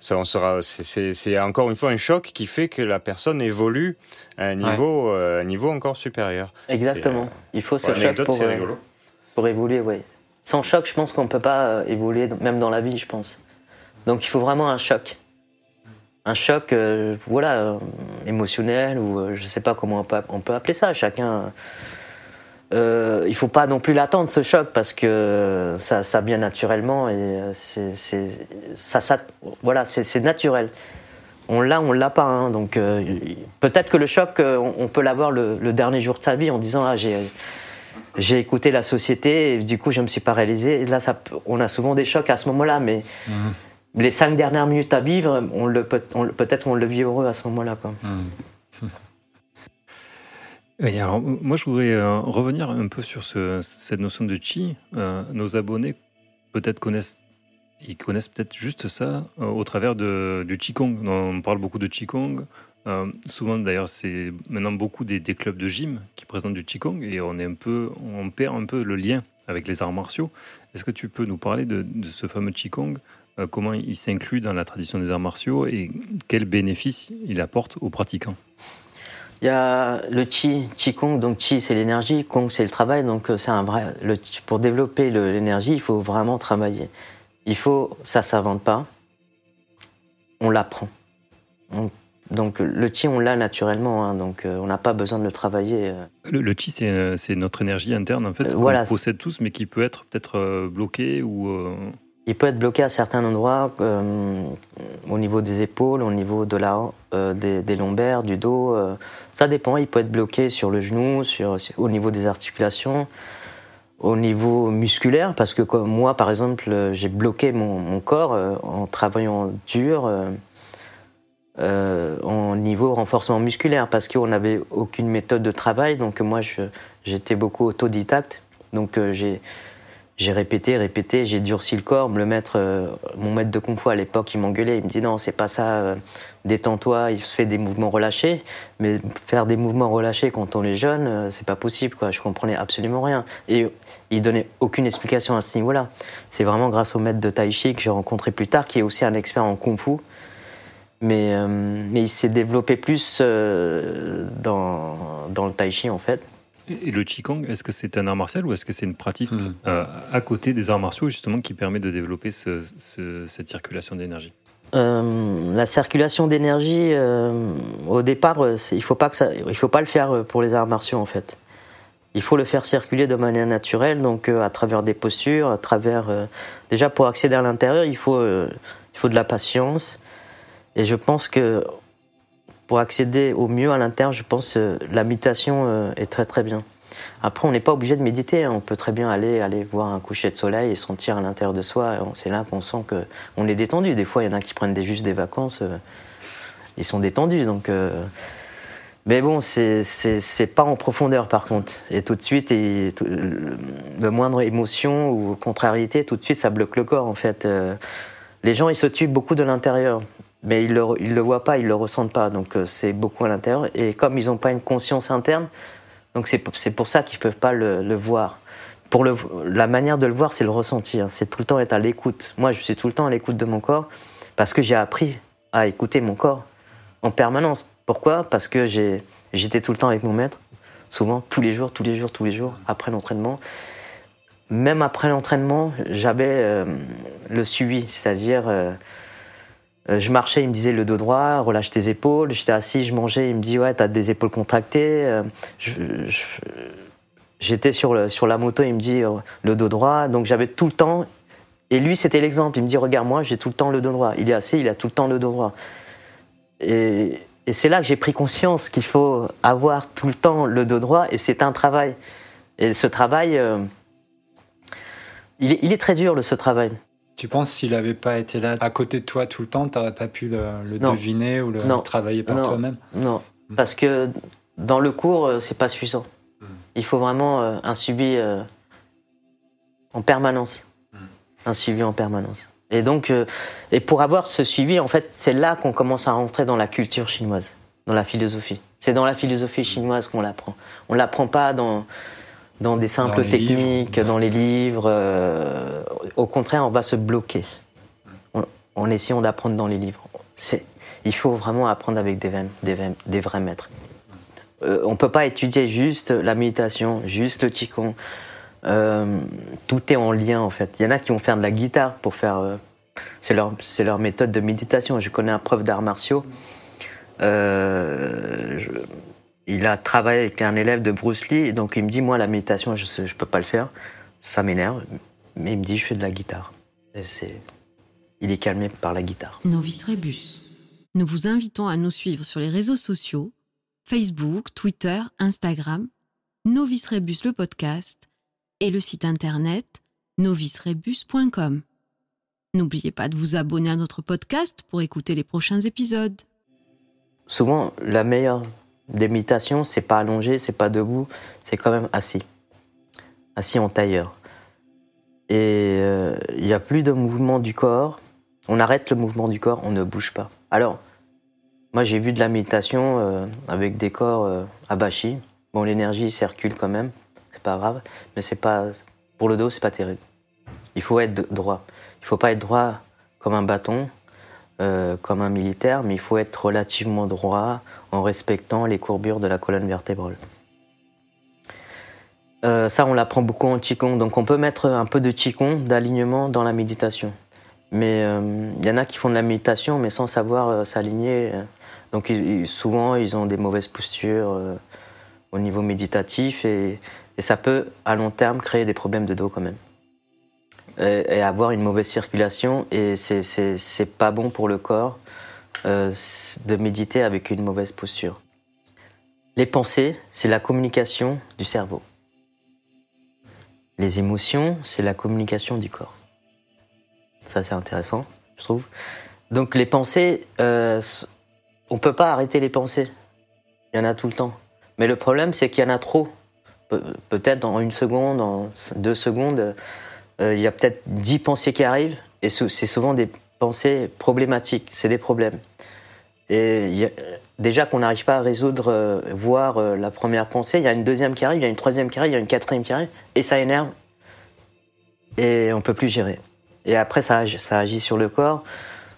E: Ça, on sera, c'est encore une fois un choc qui fait que la personne évolue à un niveau, niveau encore supérieur.
D: Exactement. Il faut ce choc pour, pour évoluer, oui. Sans choc, je pense qu'on ne peut pas euh, évoluer, même dans la vie, je pense. Donc il faut vraiment un choc. Un choc, euh, voilà, euh, émotionnel, ou je ne sais pas comment on peut, appeler ça. Chacun. il ne faut pas non plus l'attendre, ce choc, parce que ça, ça vient naturellement et c'est, ça, voilà, naturel. On l'a, on l'a pas. Hein, donc peut-être que le choc, on, peut l'avoir le, le, dernier jour de sa vie en disant ah j'ai j'ai écouté la société et du coup je me suis paralysé. Et là, ça, on a souvent des chocs à ce moment-là, mais mhm. les cinq dernières minutes à vivre, on le, peut-être on le vit heureux à ce moment-là. Mhm.
B: alors, moi, je voudrais euh, revenir un peu sur ce, cette notion de chi. Euh, nos abonnés peut-être connaissent, ils connaissent peut-être juste ça euh, au travers de, du qigong. On parle beaucoup de qigong. Euh, souvent, d'ailleurs, c'est maintenant beaucoup des, clubs de gym qui présentent du Qigong et on, perd un peu le lien avec les arts martiaux. Est-ce que tu peux nous parler de, ce fameux Qigong euh, Comment il s'inclut dans la tradition des arts martiaux et quels bénéfices il apporte aux pratiquants?
D: Il y a le Qi, Qigong, donc Qi c'est l'énergie, Kong c'est le travail, donc euh, c'est un vrai. Pour développer l'énergie, il faut vraiment travailler. Il faut, ça s'invente pas, on l'apprend. Donc le chi, on l'a naturellement, hein, donc euh, on n'a pas besoin de le travailler. Euh.
B: Le, chi, euh, c'est notre énergie interne en fait, qu'on possède tous, mais qui peut être peut-être bloqué ou.
D: Il peut être bloqué à certains endroits, au niveau des épaules, au niveau de la, des, lombaires, du dos. ça dépend. Il peut être bloqué sur le genou, sur, au niveau des articulations, au niveau musculaire, parce que comme moi, par exemple, j'ai bloqué mon, mon corps en travaillant dur euh, en niveau renforcement musculaire parce qu'on n'avait aucune méthode de travail. Donc moi, j'étais beaucoup autodidacte. Donc euh, j'ai répété, répété, j'ai durci le corps. Le maître, euh, mon maître de kung fu à l'époque, il m'engueulait. Il me dit non, c'est pas ça. Euh, détends-toi. Il se fait des mouvements relâchés, mais faire des mouvements relâchés quand on est jeune, c'est pas possible. Quoi. Je comprenais absolument rien. Et il donnait aucune explication à ce niveau-là. C'est vraiment grâce au maître de tai chi que j'ai rencontré plus tard, qui est aussi un expert en kung fu mais, euh, mais il s'est développé plus euh, dans, dans, le tai chi en fait.
B: Et le Qigong, est-ce que c'est un art martial ou est-ce que c'est une pratique hmm. euh, à côté des arts martiaux justement qui permet de développer ce, cette circulation d'énergie?
D: La circulation d'énergie, au départ, il ne faut, pas que ça, il faut pas le faire pour les arts martiaux en fait. Il faut le faire circuler de manière naturelle, donc à travers des postures, à travers. déjà pour accéder à l'intérieur, il faut, il faut de la patience, et je pense que pour accéder au mieux à l'intérieur, je pense que la méditation euh, est très très bien. Après, on n'est pas obligé de méditer. Hein. On peut très bien aller, aller voir un coucher de soleil et sentir à l'intérieur de soi. C'est là qu'on sent qu'on est détendu. Des fois, il y en a qui prennent juste des vacances. Euh, ils sont détendus. Donc, euh, mais bon, c'est pas en profondeur par contre. Et tout de suite, et, moindre émotion ou contrariété, tout de suite, ça bloque le corps en fait. les gens, ils se tuent beaucoup de l'intérieur mais ils le, le voient pas, ils le ressentent pas. Donc euh, c'est beaucoup à l'intérieur. Et comme ils n'ont pas une conscience interne, donc c'est pour ça qu'ils peuvent pas le, voir. Pour la manière de le voir, c'est le ressentir. C'est tout le temps être à l'écoute. Moi, je suis tout le temps à l'écoute de mon corps parce que j'ai appris à écouter mon corps en permanence. Pourquoi? Parce que j'étais tout le temps avec mon maître, souvent tous les jours, tous les jours, tous les jours, après l'entraînement. Même après l'entraînement, j'avais euh, le suivi, c'est-à-dire euh, je marchais, il me disait le dos droit, relâche tes épaules. J'étais assis, je mangeais, il me dit ouais, t'as des épaules contractées. J'étais sur, la moto, il me dit le dos droit. Donc j'avais tout le temps. Et lui, c'était l'exemple. Il me dit regarde, moi, j'ai tout le temps le dos droit. Il est assis, il a tout le temps le dos droit. Et, c'est là que j'ai pris conscience qu'il faut avoir tout le temps le dos droit. Et c'est un travail. Et ce travail, il, est, très dur, ce travail.
C: Tu penses s'il n'avait pas été là à côté de toi tout le temps, tu n'aurais pas pu le, deviner ou le travailler par toi-même
D: Non, hmm. parce que dans le cours, euh, c'est pas suffisant. Hmm. Il faut vraiment euh, un suivi euh, en permanence. Hmm. Un suivi en permanence. Et donc, et pour avoir ce suivi, en fait, c'est là qu'on commence à rentrer dans la culture chinoise, dans la philosophie. C'est dans la philosophie chinoise qu'on l'apprend. On l'apprend pas dans dans des simples techniques, dans les livres. Euh, au contraire, on va se bloquer en, essayant d'apprendre dans les livres. Il faut vraiment apprendre avec des, des, des vrais maîtres. Euh, on ne peut pas étudier juste la méditation, juste le qigong. Euh, tout est en lien en fait. Il y en a qui vont faire de la guitare pour faire. c'est leur, leur méthode de méditation. Je connais un prof d'arts martiaux. Je, il a travaillé avec un élève de Bruce Lee, donc il me dit, moi, la méditation, je ne peux pas le faire, ça m'énerve, mais il me dit, je fais de la guitare. il est calmé par la guitare.
A: Novice Rebus. Nous vous invitons à nous suivre sur les réseaux sociaux, Facebook, Twitter, Instagram, Novice Rebus le podcast et le site internet novicerebus.com. N'oubliez pas de vous abonner à notre podcast pour écouter les prochains épisodes.
D: Souvent, la meilleure des méditations, c'est pas allongé, c'est pas debout, c'est quand même assis. Assis en tailleur. Et euh, il n'y a plus de mouvement du corps. On arrête le mouvement du corps, on ne bouge pas. Alors, moi j'ai vu de la méditation euh, avec des corps euh, abachis. Bon, l'énergie circule quand même, c'est pas grave, mais c'est pas pour le dos, c'est pas terrible. Il faut être droit. Il faut pas être droit comme un bâton, comme un militaire, mais il faut être relativement droit en respectant les courbures de la colonne vertébrale. Euh, ça, on l'apprend beaucoup en Qigong. Donc, on peut mettre un peu de Qigong, d'alignement dans la méditation. Mais il euh, y en a qui font de la méditation, mais sans savoir euh, s'aligner. Donc, souvent, ils ont des mauvaises postures au niveau méditatif et, ça peut, à long terme, créer des problèmes de dos quand même. Et, et avoir une mauvaise circulation, et c'est pas bon pour le corps euh, de méditer avec une mauvaise posture. Les pensées, c'est la communication du cerveau. Les émotions, c'est la communication du corps. Ça, c'est intéressant, je trouve. Donc, les pensées, euh, on ne peut pas arrêter les pensées. Il y en a tout le temps. Mais le problème, c'est qu'il y en a trop. peut-être dans une seconde, en deux secondes, euh, il y a peut-être dix pensées qui arrivent. Et c'est souvent des pensées problématiques, c'est des problèmes. Et déjà qu'on n'arrive pas à résoudre, euh, voir euh, la première pensée, il y a une deuxième qui arrive, il y a une troisième qui arrive, il y a une quatrième qui arrive, et ça énerve. Et on peut plus gérer. Et après, ça, agit sur le corps.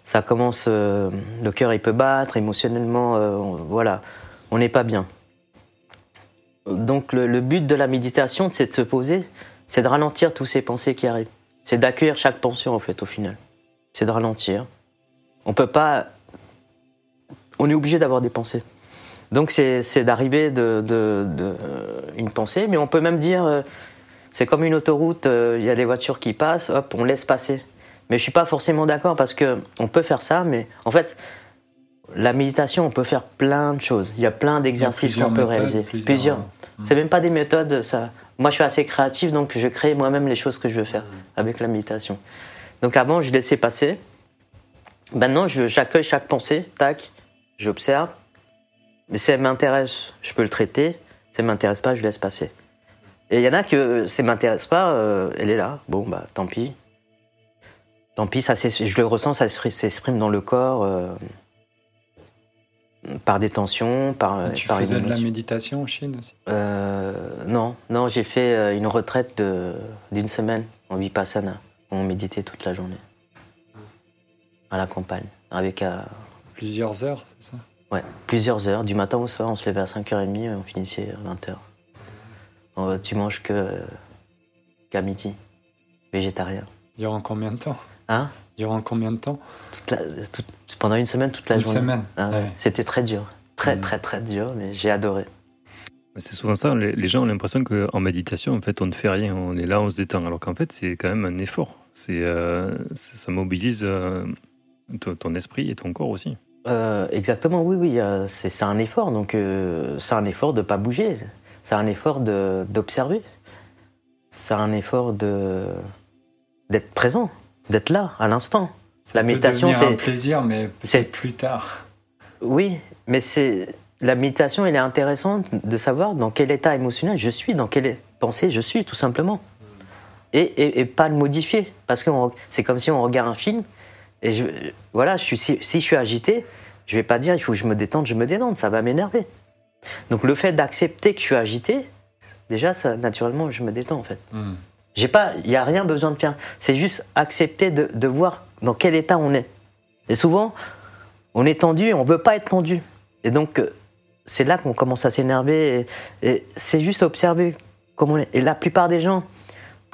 D: Ça commence, euh, le cœur il peut battre, émotionnellement, voilà, on n'est pas bien. Donc le, but de la méditation, c'est de se poser, c'est de ralentir tous ces pensées qui arrivent. C'est d'accueillir chaque pensée en fait au final. C'est de ralentir. On peut pas on est obligé d'avoir des pensées. Donc c'est d'arriver de, euh, une pensée, mais on peut même dire, euh, c'est comme une autoroute, euh, il y a des voitures qui passent, hop, on laisse passer. Mais je suis pas forcément d'accord parce que on peut faire ça, mais en fait, la méditation, on peut faire plein de choses. Il y a plein d'exercices qu'on peut réaliser. Plusieurs. Hmm. C'est même pas des méthodes, ça. Moi, je suis assez créatif, donc je crée moi-même les choses que je veux faire avec la méditation. Donc avant, je laissais passer. Maintenant, j'accueille chaque pensée, tac, j'observe. Mais si elle m'intéresse, je peux le traiter. Si elle m'intéresse pas, je laisse passer. Et il y en a que ça m'intéresse pas, euh, elle est là. Bon, bah tant pis. Tant pis, ça je le ressens, ça s'exprime dans le corps euh, par des tensions, par.
C: Euh, tu faisais de la méditation en Chine aussi?
D: Non, non, j'ai fait une retraite d'une semaine en vipassana. On méditait toute la journée. à la campagne. Avec, euh,
C: Plusieurs heures, c'est ça?
D: Ouais, plusieurs heures. Du matin au soir, on se levait à 5h30 et on finissait à 20h. Euh, tu manges que qu'à midi. Végétarien.
C: Durant combien de temps?
D: Hein?
C: Durant combien de temps?
D: Toute la- toute- Pendant une semaine, toute la
C: Une
D: journée.
C: semaine.
D: Ah ouais.
C: Ouais.
D: C'était très dur. Très,
C: Mm.
D: très, très dur, mais j'ai adoré.
B: C'est souvent ça, les, les gens ont l'impression qu'en méditation, en fait, on ne fait rien, on est là, on se détend, alors qu'en fait, c'est quand même un effort. C'est, euh, c'est- ça mobilise euh, ton, esprit et ton corps aussi.
D: Euh, exactement, oui, oui. c'est c'est un effort. Donc, euh, c'est un effort de pas bouger. C'est un effort de- d'observer. C'est un effort de d'être présent, d'être là, à l'instant. La
C: peut
D: méditation,
C: devenir un
D: c'est-
C: plaisir, mais
D: c'est-
C: peut-être plus tard.
D: Oui, mais c'est la méditation, elle est intéressante de savoir dans quel état émotionnel je suis, dans quelle pensée je suis, tout simplement. Et, et, et pas le modifier. Parce que c'est comme si on regarde un film et je, voilà, je suis, si, si je suis agité, je vais pas dire il faut que je me détende, je me détende, ça va m'énerver. Donc le fait d'accepter que je suis agité, déjà, ça, naturellement, je me détends en fait.
C: Hmm.
D: J'ai pas, il y a rien besoin de faire. C'est juste accepter de, de voir dans quel état on est. Et souvent, on est tendu et on veut pas être tendu. Et donc, euh, c'est là qu'on commence à s'énerver. Et, et c'est juste observer comment on est. Et la plupart des gens,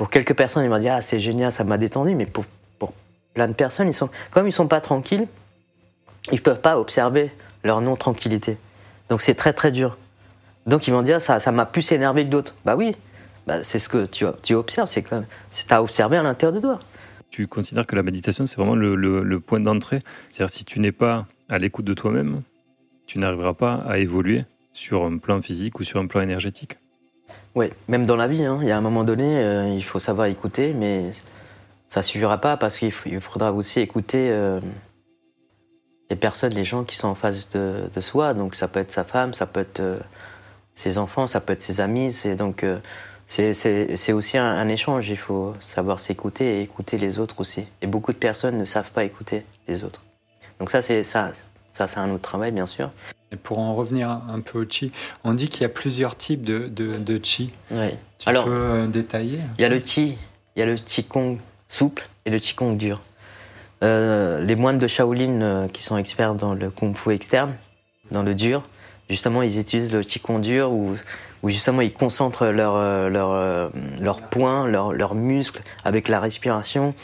D: pour quelques personnes, ils vont dire ah c'est génial, ça m'a détendu. Mais pour, pour plein de personnes, ils sont comme ils sont pas tranquilles, ils peuvent pas observer leur non tranquillité. Donc c'est très très dur. Donc ils vont dire ça, ça m'a plus énervé que d'autres. Bah oui, bah, c'est ce que tu, tu observes, c'est comme c'est à observer à l'intérieur de toi.
B: Tu considères que la méditation, c'est vraiment le- le point d'entrée? C'est-à-dire, si tu n'es pas à l'écoute de toi-même, tu n'arriveras pas à évoluer sur un plan physique ou sur un plan énergétique?
D: Oui, même dans la vie, hein, il y a un moment donné, euh, il faut savoir écouter, mais ça suffira pas parce qu'il faudra aussi écouter euh, les personnes, les gens qui sont en face de, soi. Donc ça peut être sa femme, ça peut être euh, ses enfants, ça peut être ses amis. C'est donc c'est aussi un, un échange. Il faut savoir s'écouter et écouter les autres aussi. Et beaucoup de personnes ne savent pas écouter les autres. Donc ça, c'est ça, ça c'est un autre travail, bien sûr.
C: Et pour en revenir un peu au chi, on dit qu'il y a plusieurs types de, de, de chi.
D: Ouais.
C: Tu
D: Alors-
C: peux euh, détailler
D: Il y a le Qi, il y a le Qigong souple et le Qigong dur. Euh, les moines de Shaolin euh, qui sont experts dans le Kung Fu externe, dans le dur, justement ils utilisent le Qigong dur où, où justement ils concentrent leurs leur, euh, leurs points, leurs leurs muscles avec la respiration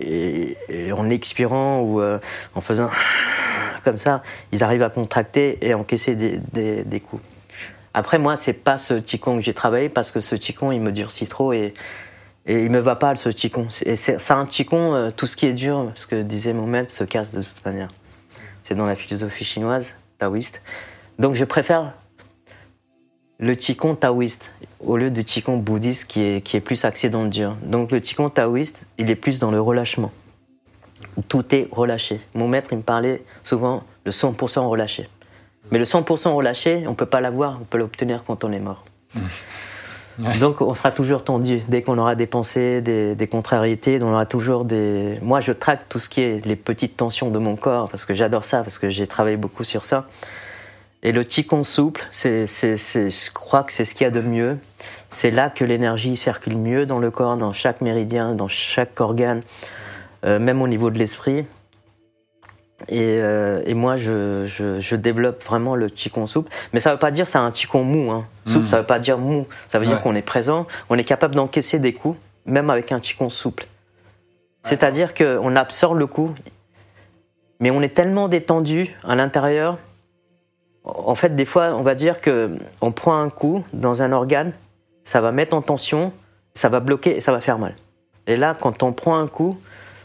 D: et, en expirant ou euh, en faisant comme ça, ils arrivent à contracter et encaisser des, coups. Après, moi, c'est pas ce Qigong que j'ai travaillé parce que ce Qigong, il me durcit trop et, et il me va pas, ce Qigong. Et c'est un Qigong, euh, tout ce qui est dur, ce que disait mon maître, se casse de toute manière. C'est dans la philosophie chinoise, taoïste. Donc, je préfère le Qigong taoïste au lieu du Qigong bouddhiste qui est, qui est plus axé dans le dur. Donc, le Qigong taoïste, il est plus dans le relâchement. Tout est relâché. Mon maître, il me parlait souvent le 100% relâché. Mais le 100% relâché, on peut pas l'avoir, on peut l'obtenir quand on est mort.
C: Ouais.
D: Donc on sera toujours tendu. Dès qu'on aura des pensées, des, des contrariétés, on aura toujours des... Moi, je traque tout ce qui est les petites tensions de mon corps, parce que j'adore ça, parce que j'ai travaillé beaucoup sur ça. Et le Qigong souple, c'est, c'est, c'est- je crois que c'est ce qu'il y a de mieux. C'est là que l'énergie circule mieux dans le corps, dans chaque méridien, dans chaque organe, euh, même au niveau de l'esprit. Et, euh, et moi, je, je, je développe vraiment le Qigong souple. Mais ça veut pas dire c'est un Qigong mou. Hein. Souple,
C: Mm.
D: ça veut pas dire mou. Ça veut dire qu'on est présent, on est capable d'encaisser des coups, même avec un Qigong souple. C'est-à-dire qu'on absorbe le coup, mais on est tellement détendu à l'intérieur. En fait, des fois, on va dire que on prend un coup dans un organe, ça va mettre en tension, ça va bloquer et ça va faire mal. Et là, quand on prend un coup,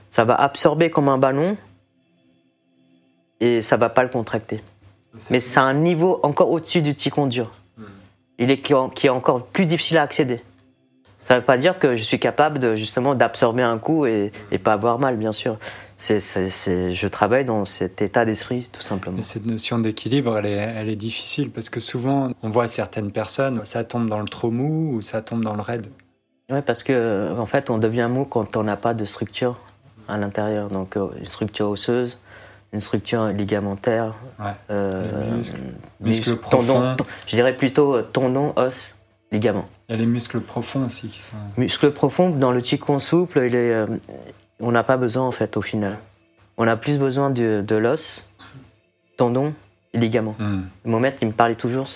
D: ça va absorber comme un ballon et ça va pas le contracter. Mais c'est un niveau encore au-dessus du Qigong dur.
C: Hmm.
D: Il est qui est encore plus difficile à accéder. Ça ne veut pas dire que je suis capable de, justement d'absorber un coup et, et pas avoir mal, bien sûr. C'est, je travaille dans cet état d'esprit, tout simplement.
C: Mais cette notion d'équilibre, elle est, elle est difficile parce que souvent, on voit certaines personnes, ça tombe dans le trop mou ou ça tombe dans le raide.
D: Ouais, parce que en fait, on devient mou quand on n'a pas de structure à l'intérieur. Donc, euh, une structure osseuse, une structure ligamentaire,
C: Ouais.
D: euh,
C: Les muscles.
D: muscles, je dirais plutôt euh, tendon, os, ligament.
C: Il y a les muscles profonds aussi qui sont.
D: Muscle profond, dans le Qigong souple, il est, euh, on n'a pas besoin en fait au final. on a plus besoin de, de l'os, tendon et ligament.
C: Hmm.
D: Mon maître, il me parlait toujours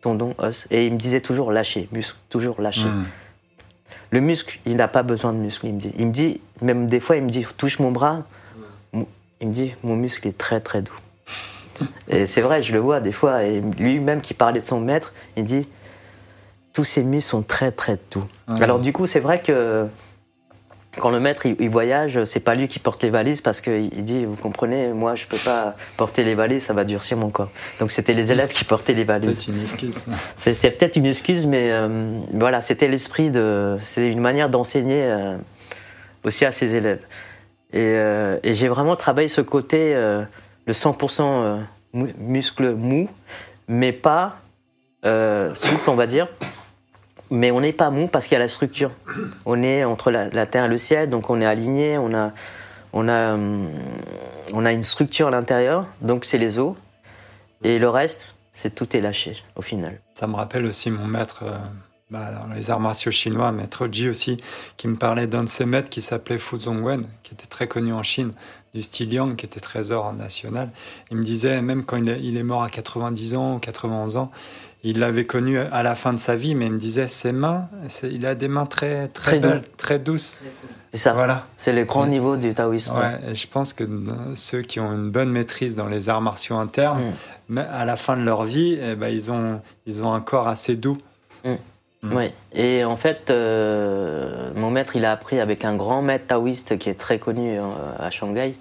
D: tendon, os, et il me disait toujours lâcher, muscle, toujours lâcher.
C: Hmm.
D: Le muscle, il n'a pas besoin de muscle, il me dit. Il me dit, même des fois, il me dit, touche mon bras. Il me dit, mon muscle est très très doux. et c'est vrai, je le vois des fois. Et lui-même qui parlait de son maître, il dit, tous ses muscles sont très très doux.
C: Ouais.
D: Alors du coup, c'est vrai que quand le maître il, il voyage, c'est pas lui qui porte les valises parce qu'il il dit, vous comprenez, moi je peux pas porter les valises, ça va durcir mon corps. Donc c'était les élèves qui portaient les valises.
C: Peut-être une excuse.
D: C'était peut-être une excuse, mais euh, voilà, c'était l'esprit de. C'est une manière d'enseigner euh, aussi à ses élèves. Et, euh, et j'ai vraiment travaillé ce côté, le 100% euh, mou- muscle mou, mais pas souple, on va dire. Mais on n'est pas mou parce qu'il y a la structure. On est entre la, terre et le ciel, donc on est aligné, on a, on a, hum, on a une structure à l'intérieur, donc c'est les os. Et le reste, c'est tout est lâché au final.
C: Ça me rappelle aussi mon maître euh, bah, dans les arts martiaux chinois, maître Ji aussi, qui me parlait d'un de ses maîtres qui s'appelait Fu Zongwen, qui était très connu en Chine, du style Yang, qui était trésor national. Il me disait, même quand il est, il est mort à 90 ans ou 91 ans, il l'avait connu à la fin de sa vie, mais il me disait, ses mains, il a des mains très, très,
D: Très doux.
C: très douces.
D: C'est ça.
C: Voilà.
D: C'est le grand niveau du taoïsme.
C: Ouais, et je pense que ceux qui ont une bonne maîtrise dans les arts martiaux internes,
D: Mm.
C: à la fin de leur vie, eh ben, ils, ont, ils ont un corps assez doux. Mm.
D: Oui. Et en fait, euh, mon maître, il a appris avec un grand maître taoïste qui est très connu euh, à Shanghai,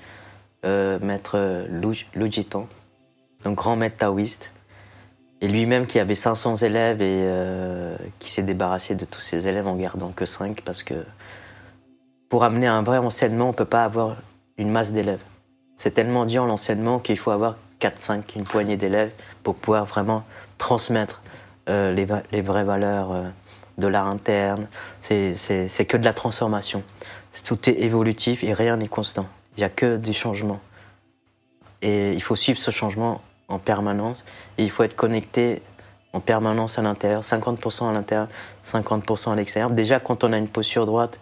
D: euh, maître Lu, Lu Jitong, donc grand maître taoïste. Et lui-même qui avait 500 élèves et euh, qui s'est débarrassé de tous ses élèves en gardant que 5 parce que pour amener un vrai enseignement, on peut pas avoir une masse d'élèves. C'est tellement dur l'enseignement qu'il faut avoir 4-5, une poignée d'élèves pour pouvoir vraiment transmettre euh, les, les vraies valeurs euh, de l'art interne. C'est- que de la transformation. Tout est évolutif et rien n'est constant. Il n'y a que du changement. Et il faut suivre ce changement en permanence. Et il faut être connecté en permanence à l'intérieur, 50% à l'intérieur, 50% à l'extérieur. Déjà, quand on a une posture droite,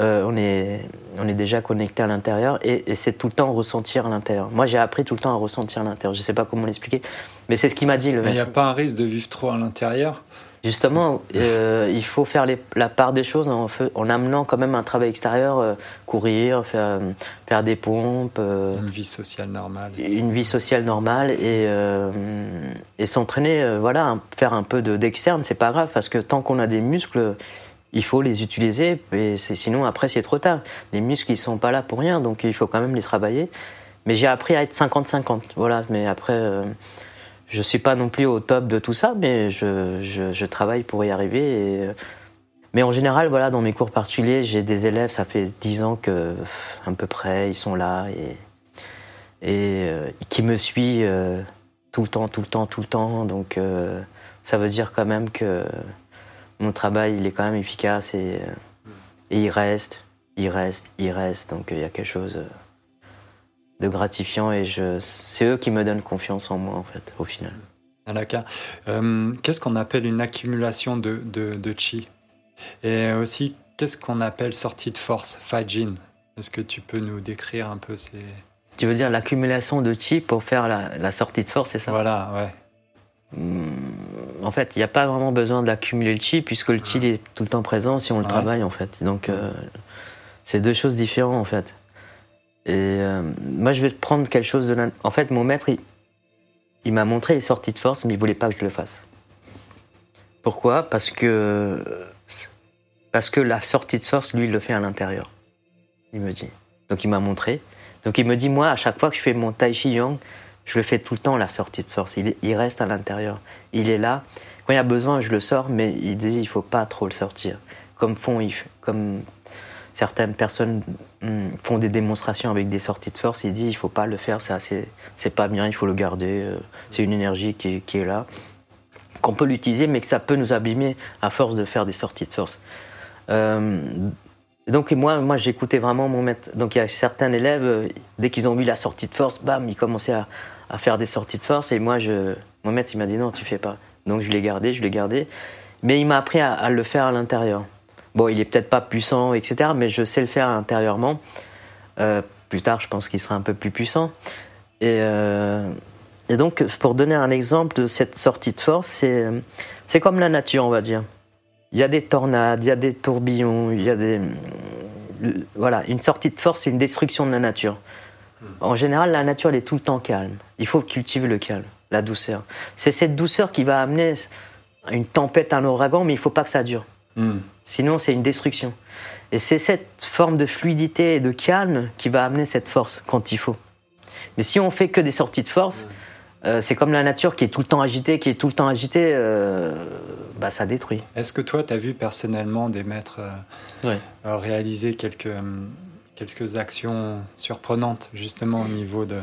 D: euh, on, est, on est déjà connecté à l'intérieur et, et c'est tout le temps ressentir à l'intérieur. Moi, j'ai appris tout le temps à ressentir à l'intérieur. Je ne sais pas comment l'expliquer, mais c'est ce qu'il m'a dit le
C: Mais il n'y
D: maître.
C: a pas un risque de vivre trop à l'intérieur?
D: Justement, euh, il faut faire les- la part des choses en, amenant quand même un travail extérieur, euh, courir, faire, faire des pompes, euh,
C: Une vie sociale normale.
D: une vie sociale normale et, euh, et s'entraîner, euh, voilà, faire un peu de- d'externe, c'est pas grave parce que tant qu'on a des muscles, il faut les utiliser et sinon après c'est trop tard. Les muscles ils sont pas là pour rien donc il faut quand même les travailler. Mais j'ai appris à être 50-50, voilà. Mais après, euh, je suis pas non plus au top de tout ça, mais je, je, travaille pour y arriver. Euh, mais en général, voilà, dans mes cours particuliers, j'ai des élèves, ça fait 10 ans que, à peu près, ils sont là et, et euh, qui me suivent euh, tout le temps, tout le temps, tout le temps. Donc, ça veut dire quand même que mon travail, il est quand même efficace et, et il reste, il reste, il reste. Donc, il y a quelque chose de gratifiant et je, c'est eux qui me donnent confiance en moi, en fait, au final.
C: Alaka. Euh, qu'est-ce qu'on appelle une accumulation de, de, de chi? Et aussi, qu'est-ce qu'on appelle sortie de force, Fajin? Est-ce que tu peux nous décrire un peu ces...
D: Tu veux dire l'accumulation de chi pour faire la, la sortie de force, c'est ça?
C: Voilà, ouais.
D: Hmm, En fait, il n'y a pas vraiment besoin d'accumuler le chi puisque le chi est tout le temps présent si on le
C: Ouais.
D: travaille en fait. Donc euh, c'est deux choses différentes en fait. Et euh, moi je vais prendre quelque chose de... En fait mon maître il, m'a montré les sorties de force mais il voulait pas que je le fasse. Pourquoi? Parce que parce que la sortie de force lui il le fait à l'intérieur. Il me dit. Donc il m'a montré. Donc il me dit moi à chaque fois que je fais mon tai chi yang je le fais tout le temps, la sortie de force. Il, est- il reste à l'intérieur. Il est là. Quand il y a besoin, je le sors, mais il dit il faut pas trop le sortir. Comme font, comme certaines personnes hum, font des démonstrations avec des sorties de force, il dit il faut pas le faire, c'est pas bien, il faut le garder. euh, C'est une énergie qui, est- là, qu'on peut l'utiliser, mais que ça peut nous abîmer à force de faire des sorties de force. Euh, donc moi, moi j'écoutais vraiment mon maître. Donc il y a certains élèves, euh, dès qu'ils ont vu la sortie de force, bam, ils commençaient à, faire des sorties de force. Et moi, mon maître, il m'a dit non, tu fais pas. Donc je l'ai gardé, je l'ai gardé. Mais il m'a appris à le faire à l'intérieur. Bon, il est peut-être pas puissant, etc. Mais je sais le faire intérieurement. Euh, plus tard, je pense qu'il sera un peu plus puissant. Et, et donc, pour donner un exemple de cette sortie de force, c'est, c'est comme la nature, on va dire. Il y a des tornades, il y a des tourbillons, il y a des. Voilà, une sortie de force, c'est une destruction de la nature. En général, la nature, elle est tout le temps calme. Il faut cultiver le calme, la douceur. C'est cette douceur qui va amener une tempête, un ouragan, mais il ne faut pas que ça dure. Hmm. Sinon, c'est une destruction. Et c'est cette forme de fluidité et de calme qui va amener cette force quand il faut. Mais si on fait que des sorties de force, euh, c'est comme la nature qui est tout le temps agitée, qui est tout le temps agitée, euh, bah, ça détruit.
C: Est-ce que toi, tu as vu personnellement des maîtres euh, réaliser quelques, quelques actions surprenantes, justement au niveau de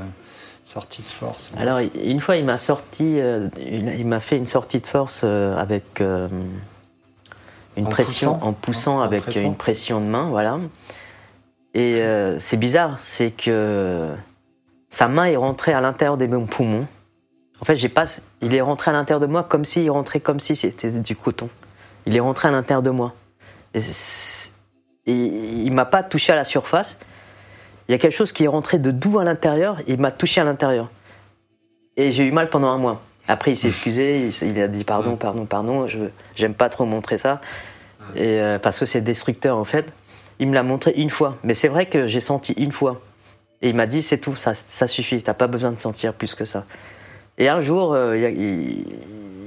C: sortie de force
D: Alors, une fois, il m'a sorti, il m'a fait une sortie de force avec une pression, en poussant avec une pression de main, voilà. Et c'est bizarre, c'est que sa main est rentrée à l'intérieur des poumons. En fait, j'ai pas, il est rentré à l'intérieur de moi comme s'il rentrait comme si c'était du coton. Il est rentré à l'intérieur de moi. Et, il m'a pas touché à la surface. Il y a quelque chose qui est rentré de doux à l'intérieur et il m'a touché à l'intérieur. Et j'ai eu mal pendant un mois. Après, il s'est excusé, il, a dit pardon, pardon, pardon. Je j'aime pas trop montrer ça, et euh, parce que c'est destructeur en fait. Il me l'a montré une fois, mais c'est vrai que j'ai senti une fois. Et il m'a dit c'est tout, ça, ça suffit, t'as pas besoin de sentir plus que ça. Et un jour, euh,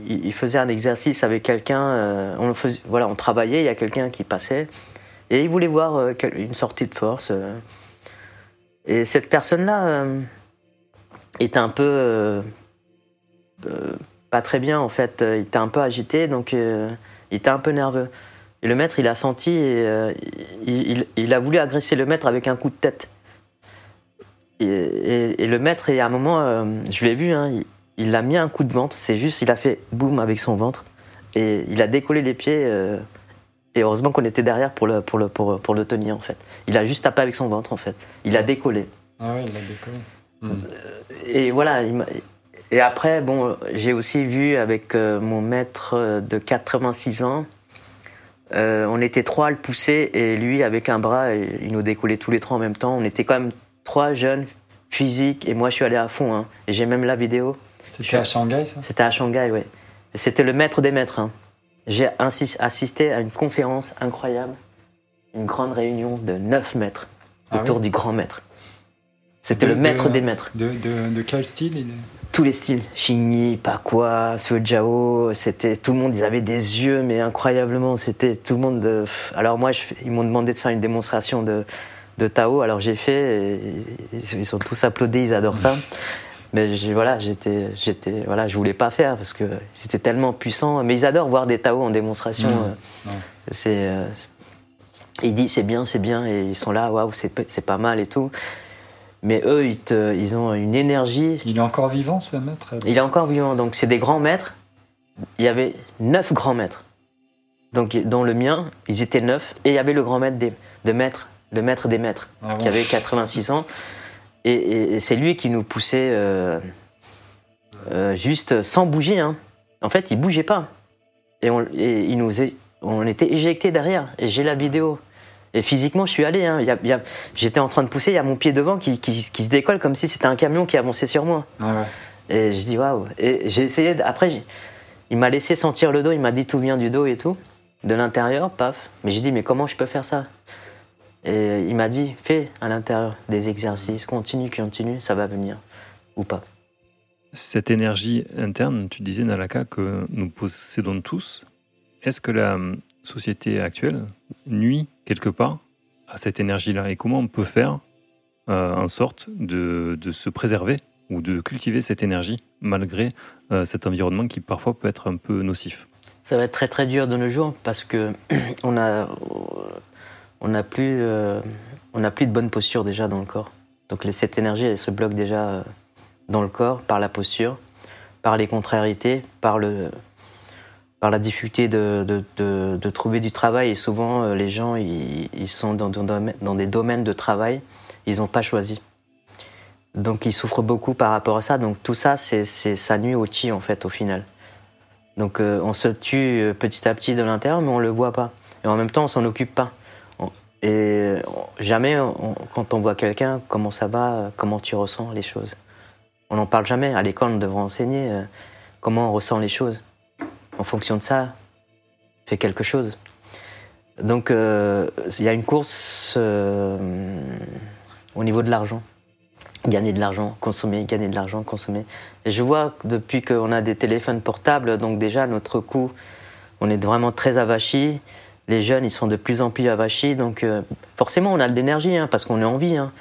D: il, faisait un exercice avec quelqu'un. Euh, on voilà, on travaillait. Il y a quelqu'un qui passait et il voulait voir une sortie de force. et cette personne-là était un peu pas très bien en fait. Il était un peu agité, donc il était un peu nerveux. Et le maître, il a senti et il, a voulu agresser le maître avec un coup de tête. Et, le maître, et à un moment, je l'ai vu, hein, il a mis un coup de ventre, c'est juste, il a fait boum avec son ventre, et il a décollé les pieds, euh, et heureusement qu'on était derrière pour le, pour, le, pour, pour, le tenir, en fait. Il a juste tapé avec son ventre, en fait. Il a décollé.
C: Ah oui, il a décollé.
D: Et voilà, et après, bon, j'ai aussi vu avec euh, mon maître de 86 ans, euh, on était trois à le pousser, et lui, avec un bras, il nous décollait tous les trois en même temps. On était quand même trois jeunes, physiques, et moi, je suis allé à fond, hein. et j'ai même la vidéo.
C: C'était à Shanghai, ça?
D: C'était à Shanghai, oui. C'était le maître des maîtres. Hein. J'ai assisté à une conférence incroyable, une grande réunion de neuf maîtres ah autour du grand maître. C'était le maître des maîtres.
C: De, de, quel style
D: Tous les styles. Xingyi, Pakua, Suo c'était tout le monde. Ils avaient des yeux, mais incroyablement. C'était tout le monde. De... Alors moi, ils m'ont demandé de faire une démonstration de, de Tao. Alors j'ai fait. Et ils sont tous applaudis. Ils adorent ça. mais voilà, j'étais, j'étais, voilà, je voulais pas faire parce que c'était tellement puissant. Mais ils adorent voir des Tao en démonstration. Mmh. Euh, c'est, euh, ils disent c'est bien, c'est bien, et ils sont là, waouh, c'est, c'est pas mal et tout. Mais eux, ils, ils, ont une énergie.
C: Il est encore vivant, ce maître
D: Il est encore vivant. Donc, c'est des grands maîtres. Il y avait neuf grands maîtres. Donc, dans le mien, ils étaient neuf. Et il y avait le grand maître des, de maître, le maître des maîtres, ah qui avait 86 ans. Et, c'est lui qui nous poussait euh, euh, juste sans bouger. Hein. En fait, il bougeait pas. Et, on, il nous on était éjectés derrière. Et j'ai la vidéo. Et physiquement, je suis allé. Hein. J'étais en train de pousser, il y a mon pied devant qui, qui, se décolle comme si c'était un camion qui avançait sur moi. Et je dis waouh. Et j'ai essayé. Après, il m'a laissé sentir le dos. Il m'a dit tout vient du dos et tout, de l'intérieur, paf. Mais j'ai dit mais comment je peux faire ça? Et il m'a dit, fais à l'intérieur des exercices, continue, continue, ça va venir, ou pas.
B: Cette énergie interne, tu disais, Nalaka, que nous possédons tous, est-ce que la société actuelle nuit quelque part à cette énergie-là Et comment on peut faire euh, en sorte de, se préserver ou de cultiver cette énergie malgré euh, cet environnement qui parfois peut être un peu nocif
D: Ça va être très très dur de nos jours parce que on a on n'a plus, euh, plus de bonne posture déjà dans le corps. Donc cette énergie, elle se bloque déjà dans le corps par la posture, par les contrariétés, par, le, par la difficulté de, de, trouver du travail. Et souvent, euh, les gens, ils, sont dans, dans, des domaines de travail, ils n'ont pas choisi. Donc ils souffrent beaucoup par rapport à ça. Donc tout ça, c'est, ça nuit au chi en fait, au final. Donc on se tue petit à petit de l'intérieur, mais on ne le voit pas. Et en même temps, on s'en occupe pas. Et jamais, quand on voit quelqu'un, comment ça va, comment tu ressens les choses. On n'en parle jamais. À l'école, on devrait enseigner euh, comment on ressent les choses. En fonction de ça, fait quelque chose. Donc, euh, il y a une course euh, au niveau de l'argent. Gagner de l'argent, consommer, gagner de l'argent, consommer. Je vois que depuis qu'on a des téléphones portables, donc déjà, notre coût, on est vraiment très avachi les jeunes, ils sont de plus en plus avachis. Donc, euh, forcément, on a de l'énergie, hein, parce qu'on est en vie. Hein.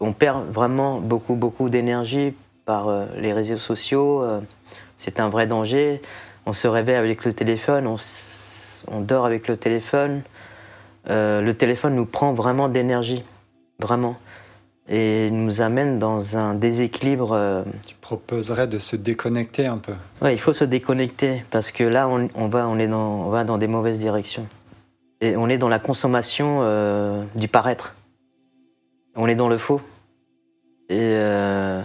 D: On perd vraiment beaucoup, beaucoup d'énergie par les réseaux sociaux. C'est un vrai danger. On se réveille avec le téléphone, on, dort avec le téléphone. le téléphone nous prend vraiment d'énergie, vraiment. Et nous amène dans un déséquilibre.
C: Tu proposerais de se déconnecter un peu
D: Oui, il faut se déconnecter, parce que là, on, va, on, est dans, on va dans des mauvaises directions. Et on est dans la consommation euh, du paraître. On est dans le faux. Et, euh,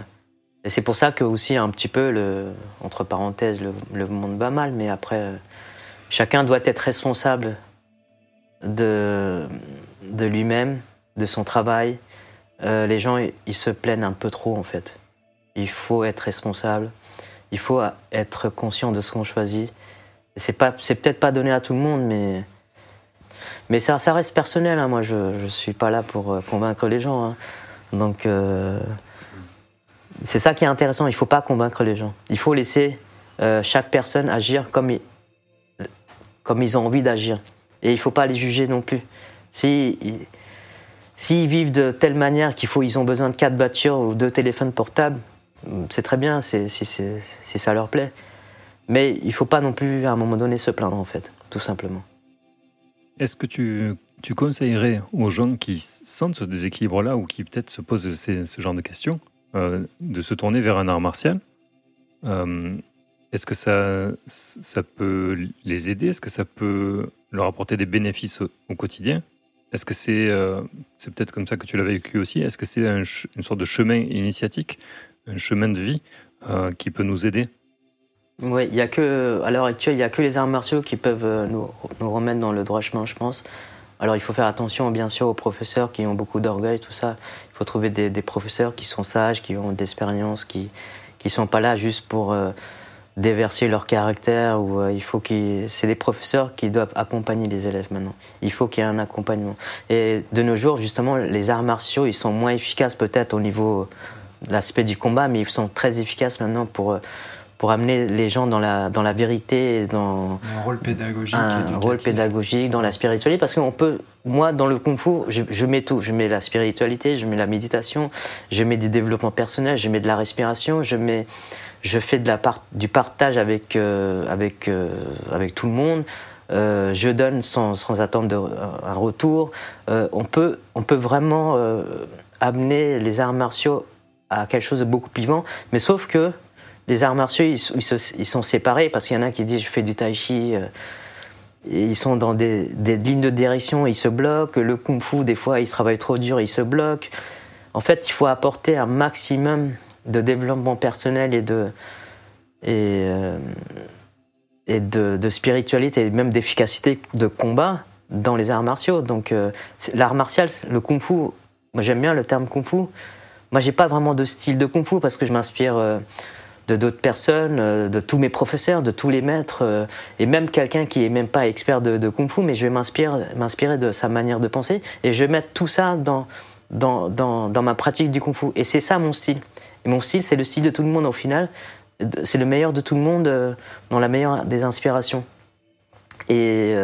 D: c'est pour ça que aussi un petit peu, le, entre parenthèses, le, monde va mal, mais après, euh, chacun doit être responsable de, de lui-même, de son travail. les gens, ils se plaignent un peu trop en fait. Il faut être responsable. Il faut être conscient de ce qu'on choisit. C'est pas, c'est peut-être pas donné à tout le monde, mais mais ça, ça reste personnel. Hein. Moi, je ne suis pas là pour euh, convaincre les gens. Hein. Donc, euh, c'est ça qui est intéressant. Il ne faut pas convaincre les gens. Il faut laisser euh, chaque personne agir comme, comme ils ont envie d'agir. Et il ne faut pas les juger non plus. S'ils si, vivent de telle manière qu'ils ils ont besoin de quatre voitures ou deux téléphones portables, c'est très bien si, ça leur plaît. Mais il ne faut pas non plus, à un moment donné, se plaindre, en fait, tout simplement.
B: Est-ce que tu, tu, conseillerais aux gens qui sentent ce déséquilibre-là ou qui peut-être se posent ce genre de questions euh, de se tourner vers un art martial euh, Est-ce que ça, ça peut les aider? Est-ce que ça peut leur apporter des bénéfices au, quotidien? Est-ce que c'est euh, c'est peut-être comme ça que tu l'as vécu aussi Est-ce que c'est une sorte de chemin initiatique, un chemin de vie qui peut nous aider?
D: Oui, il y a que, à l'heure actuelle, il n'y a que les arts martiaux qui peuvent nous, nous, remettre dans le droit chemin, je pense. Alors il faut faire attention, bien sûr, aux professeurs qui ont beaucoup d'orgueil, tout ça. Il faut trouver des, professeurs qui sont sages, qui ont de l'expérience, qui ne sont pas là juste pour euh, déverser leur caractère. Ou, euh, il faut. C'est des professeurs qui doivent accompagner les élèves maintenant. Il faut qu'il y ait un accompagnement. Et de nos jours, justement, les arts martiaux, ils sont moins efficaces peut-être au niveau de l'aspect du combat, mais ils sont très efficaces maintenant pour pour amener les gens dans la, dans la vérité, dans
C: un rôle pédagogique,
D: un rôle pédagogique, dans la spiritualité, parce qu'on peut, moi, dans le kung fu, je, mets tout, je mets la spiritualité, je mets la méditation, je mets du développement personnel, je mets de la respiration, je mets, je fais de la part, du partage avec euh, avec euh, avec tout le monde. Euh, je donne sans, sans attendre de, un retour. on peut on peut vraiment amener les arts martiaux à quelque chose de beaucoup plus vivant, mais sauf que les arts martiaux, ils, sont séparés parce qu'il y en a qui disent je fais du tai chi. Euh, ils sont dans des, lignes de direction, ils se bloquent. Le kung fu, des fois, ils travaillent trop dur, ils se bloquent. En fait, il faut apporter un maximum de développement personnel de, euh, et de, spiritualité et même d'efficacité de combat dans les arts martiaux. Donc, euh, l'art martial, le kung fu, moi j'aime bien le terme kung fu. Moi, j'ai pas vraiment de style de kung fu parce que je m'inspire de d'autres personnes, euh, de tous mes professeurs, de tous les maîtres, euh, et même quelqu'un qui est même pas expert de, kung fu, mais je vais m'inspirer de sa manière de penser et je vais mettre tout ça dans, dans, dans, ma pratique du kung fu. Et c'est ça mon style. Et mon style, c'est le style de tout le monde au final. C'est le meilleur de tout le monde euh, dans la meilleure des inspirations. Et,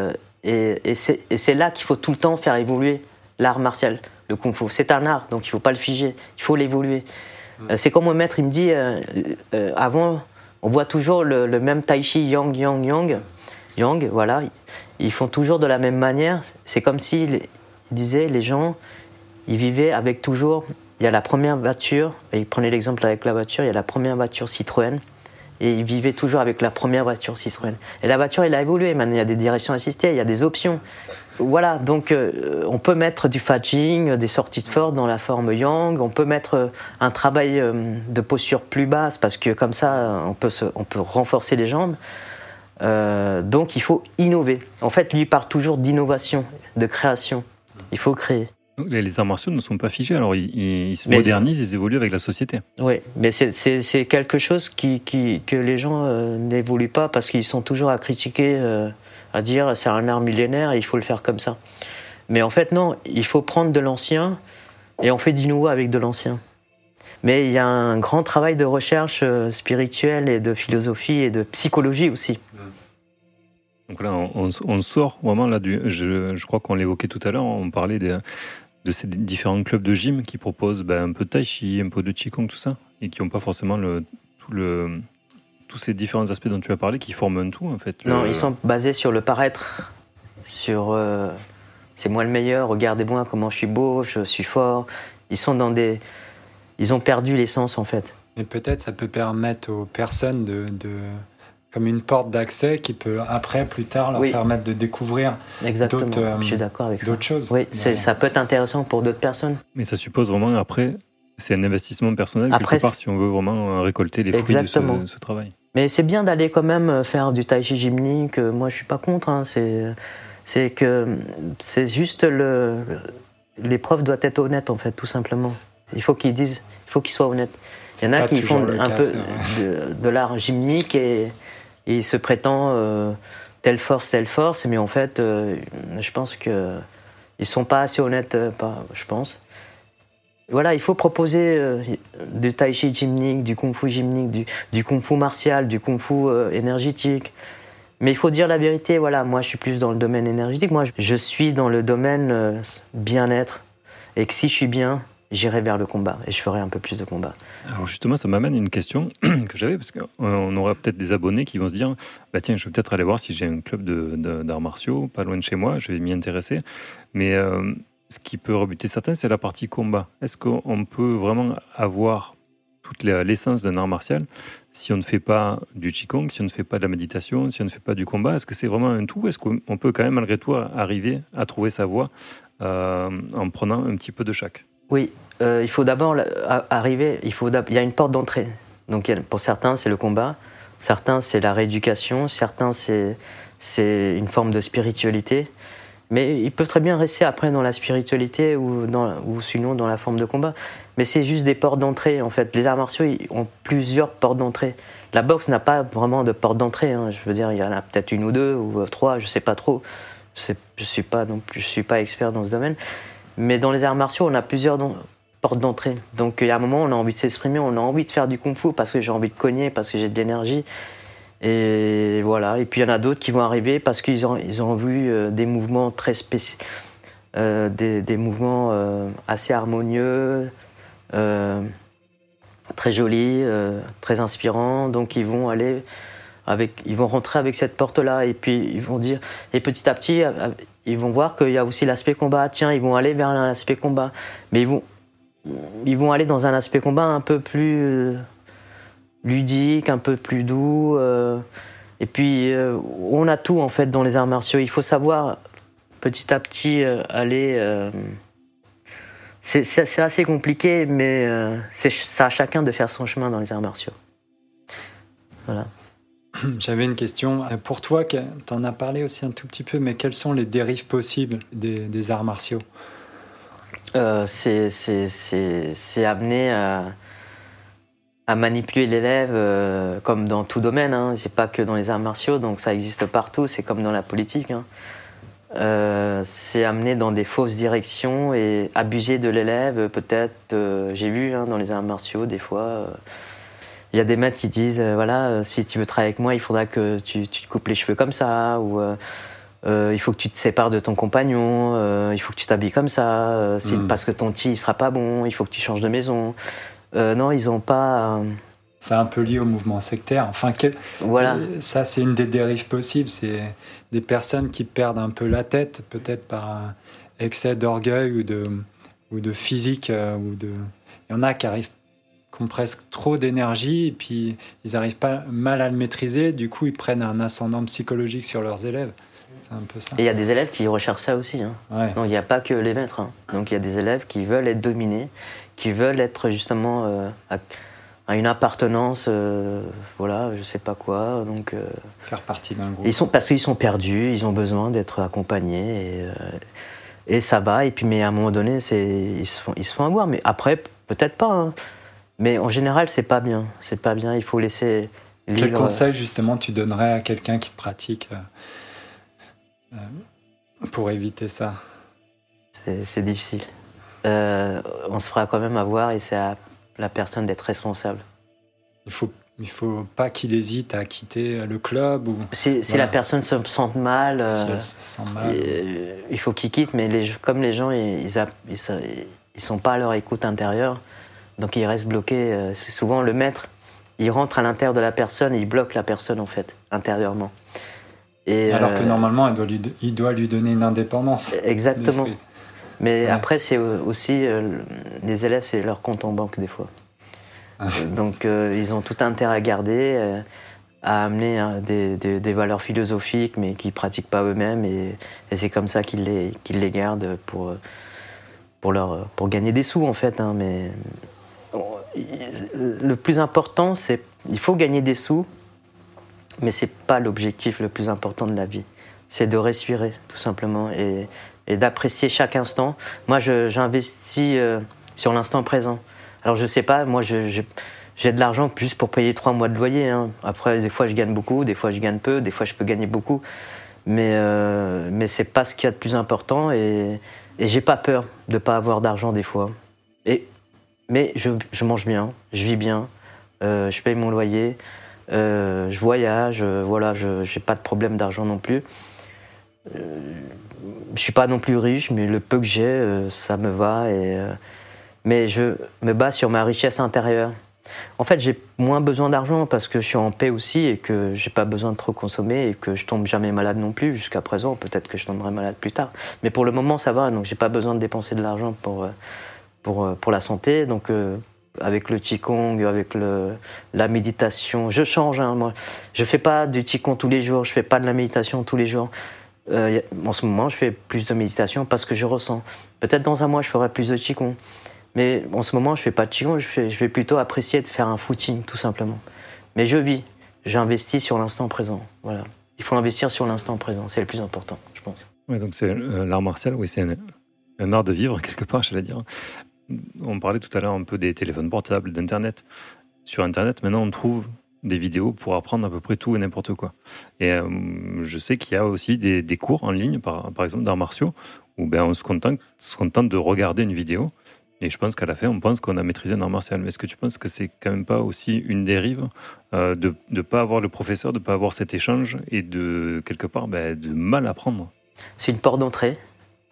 D: et, et c'est là qu'il faut tout le temps faire évoluer l'art martial, le kung fu. C'est un art, donc il ne faut pas le figer, il faut l'évoluer. Euh, c'est comme mon maître, il me dit, euh, euh, avant, on voit toujours le, même tai chi yang, yang, yang. Yang, voilà. Ils font toujours de la même manière. C'est comme s'il disait, les gens, ils vivaient avec toujours, il y a la première voiture, et il prenait l'exemple avec la voiture, il y a la première voiture Citroën, et ils vivaient toujours avec la première voiture Citroën. Et la voiture, elle a évolué. Maintenant, il y a des directions assistées, il y a des options. Voilà, donc euh, on peut mettre du fadging, des sorties de force dans la forme yang. On peut mettre euh, un travail euh, de posture plus basse parce que comme ça, on peut, on peut renforcer les jambes. donc il faut innover. En fait, lui il part toujours d'innovation, de création. Il faut créer.
B: Les arts martiaux ne sont pas figés, alors ils, se modernisent, ils évoluent avec la société.
D: Oui, mais c'est quelque chose qui, qui, que les gens euh, n'évoluent pas parce qu'ils sont toujours à critiquer, euh, à dire c'est un art millénaire et il faut le faire comme ça. Mais en fait, non, il faut prendre de l'ancien et on fait du nouveau avec de l'ancien. Mais il y a un grand travail de recherche euh, spirituelle et de philosophie et de psychologie aussi.
B: Donc là, on, sort vraiment là du. Je, crois qu'on l'évoquait tout à l'heure, on parlait de, de ces différents clubs de gym qui proposent ben, un peu de tai chi, un peu de qigong, tout ça, et qui n'ont pas forcément le, tout le, tous ces différents aspects dont tu as parlé qui forment un tout en fait.
D: Non, ils sont basés sur le paraître, sur euh, c'est moi le meilleur, regardez-moi comment je suis beau, je suis fort. Ils sont dans des ils ont perdu l'essence en fait.
C: Mais peut-être ça peut permettre aux personnes de, comme une porte d'accès qui peut après, plus tard, leur permettre de découvrir d'autres euh, choses.
D: Oui, ça peut être intéressant pour d'autres personnes.
B: Mais ça suppose vraiment après, c'est un investissement personnel quelque part si on veut vraiment récolter les fruits de ce, travail.
D: Mais c'est bien d'aller quand même faire du tai chi gymnique. Moi, je suis pas contre. Hein. C'est que c'est juste le l'épreuve doit être honnête en fait, tout simplement. Il faut qu'ils disent, il faut qu'ils soient honnêtes. Il y en a qui font un peu de, l'art gymnique et, ils se prétendent euh, telle force, telle force, mais en fait, euh, je pense que ils sont pas assez honnêtes, euh, pas, je pense. Voilà, il faut proposer du tai chi gymnique, du kung fu gymnique, du, kung fu martial, du kung fu énergétique. Mais il faut dire la vérité, voilà, moi je suis plus dans le domaine énergétique, moi je suis dans le domaine bien-être. Et que si je suis bien, j'irai vers le combat et je ferai un peu plus de combat.
B: Alors justement, ça m'amène une question que j'avais, parce qu'on aura peut-être des abonnés qui vont se dire, bah tiens, je vais peut-être aller voir si j'ai un club d'arts martiaux, pas loin de chez moi, je vais m'y intéresser. Mais euh, ce qui peut rebuter certains, c'est la partie combat. Est-ce qu'on peut vraiment avoir toute l'essence d'un art martial si on ne fait pas du qigong, si on ne fait pas de la méditation, si on ne fait pas du combat? Est-ce que c'est vraiment un tout? Est-ce qu'on peut quand même malgré tout arriver à trouver sa voie euh, en prenant un petit peu de chaque?
D: Oui, euh, il faut d'abord arriver, il, faut il y a une porte d'entrée. Donc pour certains, c'est le combat, certains, c'est la rééducation, certains, c'est une forme de spiritualité. Mais ils peuvent très bien rester après dans la spiritualité ou, sinon dans la forme de combat. Mais c'est juste des portes d'entrée, en fait. Les arts martiaux ont plusieurs portes d'entrée. La boxe n'a pas vraiment de porte d'entrée. Hein. Je veux dire, il y en a peut-être une ou deux ou trois, je sais pas trop. Je ne suis, pas, je suis pas expert dans ce domaine. Mais dans les arts martiaux, on a plusieurs portes d'entrée. Donc a un moment, on a envie de s'exprimer, on a envie de faire du kung-fu parce que j'ai envie de cogner, parce que j'ai de l'énergie. Et voilà. Et puis il y en a d'autres qui vont arriver parce qu'ils ont, ils ont vu euh, des mouvements très spéciaux, euh, des, mouvements euh, assez harmonieux, très jolis, très inspirants. Donc ils vont aller avec, ils vont rentrer avec cette porte-là et puis ils vont dire, et petit à petit, ils vont voir qu'il y a aussi l'aspect combat. Tiens, ils vont aller vers l'aspect combat. Mais ils vont, ils vont aller dans un aspect combat un peu plus ludique, un peu plus doux. Euh. et puis, euh, on a tout en fait dans les arts martiaux. Il faut savoir petit à petit aller. c'est assez compliqué, mais c'est à chacun de faire son chemin dans les arts martiaux. Voilà.
C: J'avais une question. Pour toi, tu en as parlé aussi un tout petit peu, mais quelles sont les dérives possibles des, arts martiaux?
D: Euh, C'est amener à, à manipuler l'élève euh, comme dans tout domaine. Hein. C'est pas que dans les arts martiaux, donc ça existe partout. C'est comme dans la politique. Hein. Euh, c'est amener dans des fausses directions et abuser de l'élève. Peut-être, j'ai vu hein, dans les arts martiaux des fois il y a des maîtres qui disent euh, voilà, euh, si tu veux travailler avec moi, il faudra que tu, tu te coupes les cheveux comme ça, ou euh, il faut que tu te sépares de ton compagnon, il faut que tu t'habilles comme ça, hmm. parce que ton petit il sera pas bon, il faut que tu changes de maison. Non, ils ont pas.
C: C'est un peu lié au mouvement sectaire. Enfin, voilà. ça, c'est une des dérives possibles. C'est des personnes qui perdent un peu la tête, peut-être par un excès d'orgueil ou de, ou de physique. ou de... Il y en a qui arrivent ont presque trop d'énergie et puis ils arrivent pas mal à le maîtriser. Du coup, ils prennent un ascendant psychologique sur leurs élèves. C'est un peu ça.
D: Et il y a des élèves qui recherchent ça aussi. Hein. Donc il n'y a pas que les maîtres. Hein. Donc il y a des élèves qui veulent être dominés, qui veulent être justement euh, à, une appartenance, euh, voilà, je sais pas quoi. Donc euh,
C: faire partie d'un groupe.
D: Ils sont parce qu'ils sont perdus, ils ont besoin d'être accompagnés. Et, Et ça va, et puis, mais à un moment donné, ils se, font, ils se font avoir. Mais après, peut-être pas. Hein. Mais en général, c'est pas bien. C'est pas bien, il faut laisser.
C: Quel conseil, justement, tu donnerais à quelqu'un qui pratique euh, pour éviter ça?
D: C'est difficile. On se fera quand même avoir et c'est à la personne d'être responsable.
C: Il faut il faut pas qu'il hésite à quitter le club ou.
D: Si, la personne se sent mal, euh, euh, il faut qu'il quitte. Mais les, comme les gens, ils, ils, ils, sont pas à leur écoute intérieure, donc ils restent bloqués. Euh, c'est souvent le maître, il rentre à l'intérieur de la personne et il bloque la personne en fait intérieurement.
C: Et, Alors que normalement, il doit, lui, il doit lui donner une indépendance.
D: Exactement. Mais après, c'est aussi les élèves, c'est leur compte en banque des fois. Donc euh, ils ont tout intérêt à garder, euh, à amener hein, des, valeurs philosophiques, mais qu'ils ne pratiquent pas eux-mêmes. Et, c'est comme ça qu'ils les, gardent pour, pour, leur, pour gagner des sous, en fait. Hein. mais le plus important, c'est il faut gagner des sous, mais c'est pas l'objectif le plus important de la vie. C'est de respirer, tout simplement, et, et d'apprécier chaque instant. Moi, j'investis euh, sur l'instant présent. Alors je sais pas, moi j'ai de l'argent juste pour payer trois mois de loyer. Hein. Après, des fois je gagne beaucoup, des fois je gagne peu, des fois je peux gagner beaucoup. Mais, euh, mais c'est pas ce qu'il y a de plus important et, et j'ai pas peur de pas avoir d'argent des fois. Et, mais je, mange bien, je vis bien, euh, je paye mon loyer, euh, je voyage, voilà, je n'ai pas de problème d'argent non plus. Euh, je suis pas non plus riche, mais le peu que j'ai, euh, ça me va et mais je me base sur ma richesse intérieure. En fait, j'ai moins besoin d'argent parce que je suis en paix aussi et que j'ai pas besoin de trop consommer et que je tombe jamais malade non plus jusqu'à présent. Peut-être que je tomberai malade plus tard. Mais pour le moment, ça va. Donc, j'ai pas besoin de dépenser de l'argent pour, euh, pour, euh, pour la santé. Donc, euh, avec le Qigong, avec la méditation, je change. Hein, moi. Je fais pas du Qigong tous les jours. Je fais pas de la méditation tous les jours. En ce moment, je fais plus de méditation parce que je ressens. Peut-être dans un mois, je ferai plus de Qigong. Mais en ce moment, je fais pas de qigong, je, vais plutôt apprécier de faire un footing, tout simplement. Mais je vis, j'investis sur l'instant présent. Voilà. Il faut investir sur l'instant présent, c'est le plus important, je pense.
B: Oui, donc c'est euh, l'art martial, oui, c'est un, art de vivre quelque part, j'allais dire. On parlait tout à l'heure un peu des téléphones portables, d'Internet. Sur Internet, maintenant, on trouve des vidéos pour apprendre à peu près tout et n'importe quoi. Et euh, je sais qu'il y a aussi des, cours en ligne, par, exemple d'arts martiaux, où ben, on se contente, de regarder une vidéo et je pense qu'à la fin, on pense qu'on a maîtrisé un art martial. Mais est-ce que tu penses que c'est quand même pas aussi une dérive euh, de ne pas avoir le professeur, de ne pas avoir cet échange et de, quelque part, ben, de mal apprendre?
D: C'est une porte d'entrée,